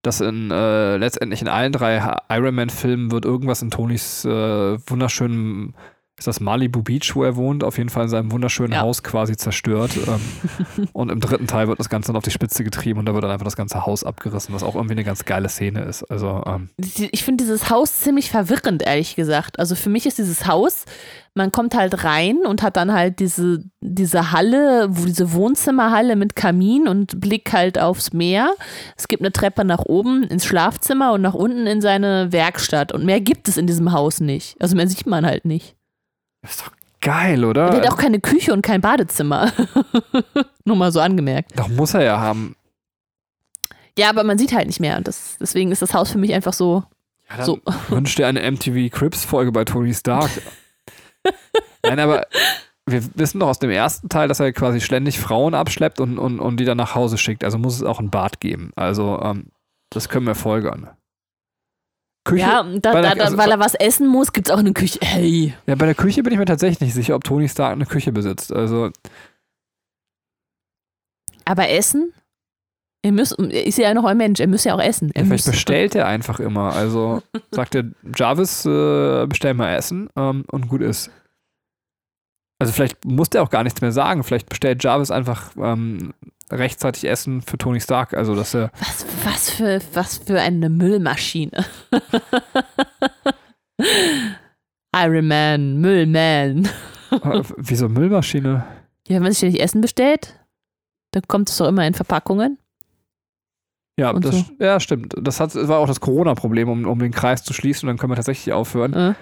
dass in äh, letztendlich in allen drei Iron Man-Filmen wird irgendwas in Tonys äh, wunderschönem ist das Malibu Beach, wo er wohnt, auf jeden Fall in seinem wunderschönen Ja. Haus quasi zerstört. ähm, und im dritten Teil wird das Ganze dann auf die Spitze getrieben und da wird dann einfach das ganze Haus abgerissen, was auch irgendwie eine ganz geile Szene ist. Also, ähm, Ich finde dieses Haus ziemlich verwirrend, ehrlich gesagt. Also für mich ist dieses Haus, man kommt halt rein und hat dann halt diese, diese Halle, wo diese Wohnzimmerhalle mit Kamin und Blick halt aufs Meer. Es gibt eine Treppe nach oben ins Schlafzimmer und nach unten in seine Werkstatt. Und mehr gibt es in diesem Haus nicht. Also mehr sieht man halt nicht. ist doch geil, oder? Der hat auch keine Küche und kein Badezimmer. Nur mal so angemerkt. doch muss er ja haben. Ja, aber man sieht halt nicht mehr. Und das, deswegen ist das Haus für mich einfach so. Ja, so. wünsch dir eine MTV Crips-Folge bei Tony Stark. Nein, aber wir wissen doch aus dem ersten Teil, dass er quasi ständig Frauen abschleppt und, und, und die dann nach Hause schickt. Also muss es auch ein Bad geben. Also, ähm, das können wir folgern. Küche, Ja, da, weil da, er- da, also- weil er was essen muss, gibt es auch eine Küche. Hey. Ja, bei der Küche bin ich mir tatsächlich nicht sicher, ob Tony Stark eine Küche besitzt. Also, Aber essen? Er, muss, er ist ja noch ein Mensch, er muss ja auch essen. Er vielleicht muss. bestellt er einfach immer. Also sagt er, Jarvis, äh, bestell mal Essen ähm, und gut ist. Also vielleicht muss der auch gar nichts mehr sagen. Vielleicht bestellt Jarvis einfach ähm, rechtzeitig Essen für Tony Stark. Also dass er, Was, was, für, was für eine Müllmaschine. Iron Man, Müllman. äh, wie so eine Müllmaschine. Ja, wenn man sich ja nicht Essen bestellt, dann kommt es doch immer in Verpackungen. Ja, das, so. ja stimmt. Das hat, war auch das Corona-Problem, um, um den Kreis zu schließen. Und dann können wir tatsächlich aufhören, Äh,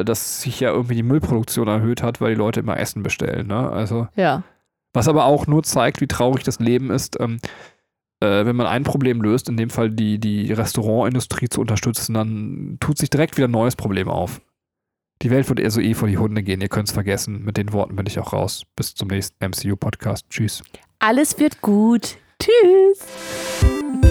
äh, dass sich ja irgendwie die Müllproduktion erhöht hat, weil die Leute immer Essen bestellen. Ne? Also ja. Was aber auch nur zeigt, wie traurig das Leben ist, ähm, äh, wenn man ein Problem löst, in dem Fall die, die Restaurantindustrie zu unterstützen, dann tut sich direkt wieder ein neues Problem auf. Die Welt wird eher so eh vor die Hunde gehen, ihr könnt es vergessen. Mit den Worten bin ich auch raus. Bis zum nächsten MCU-Podcast. Tschüss. Alles wird gut. Tschüss.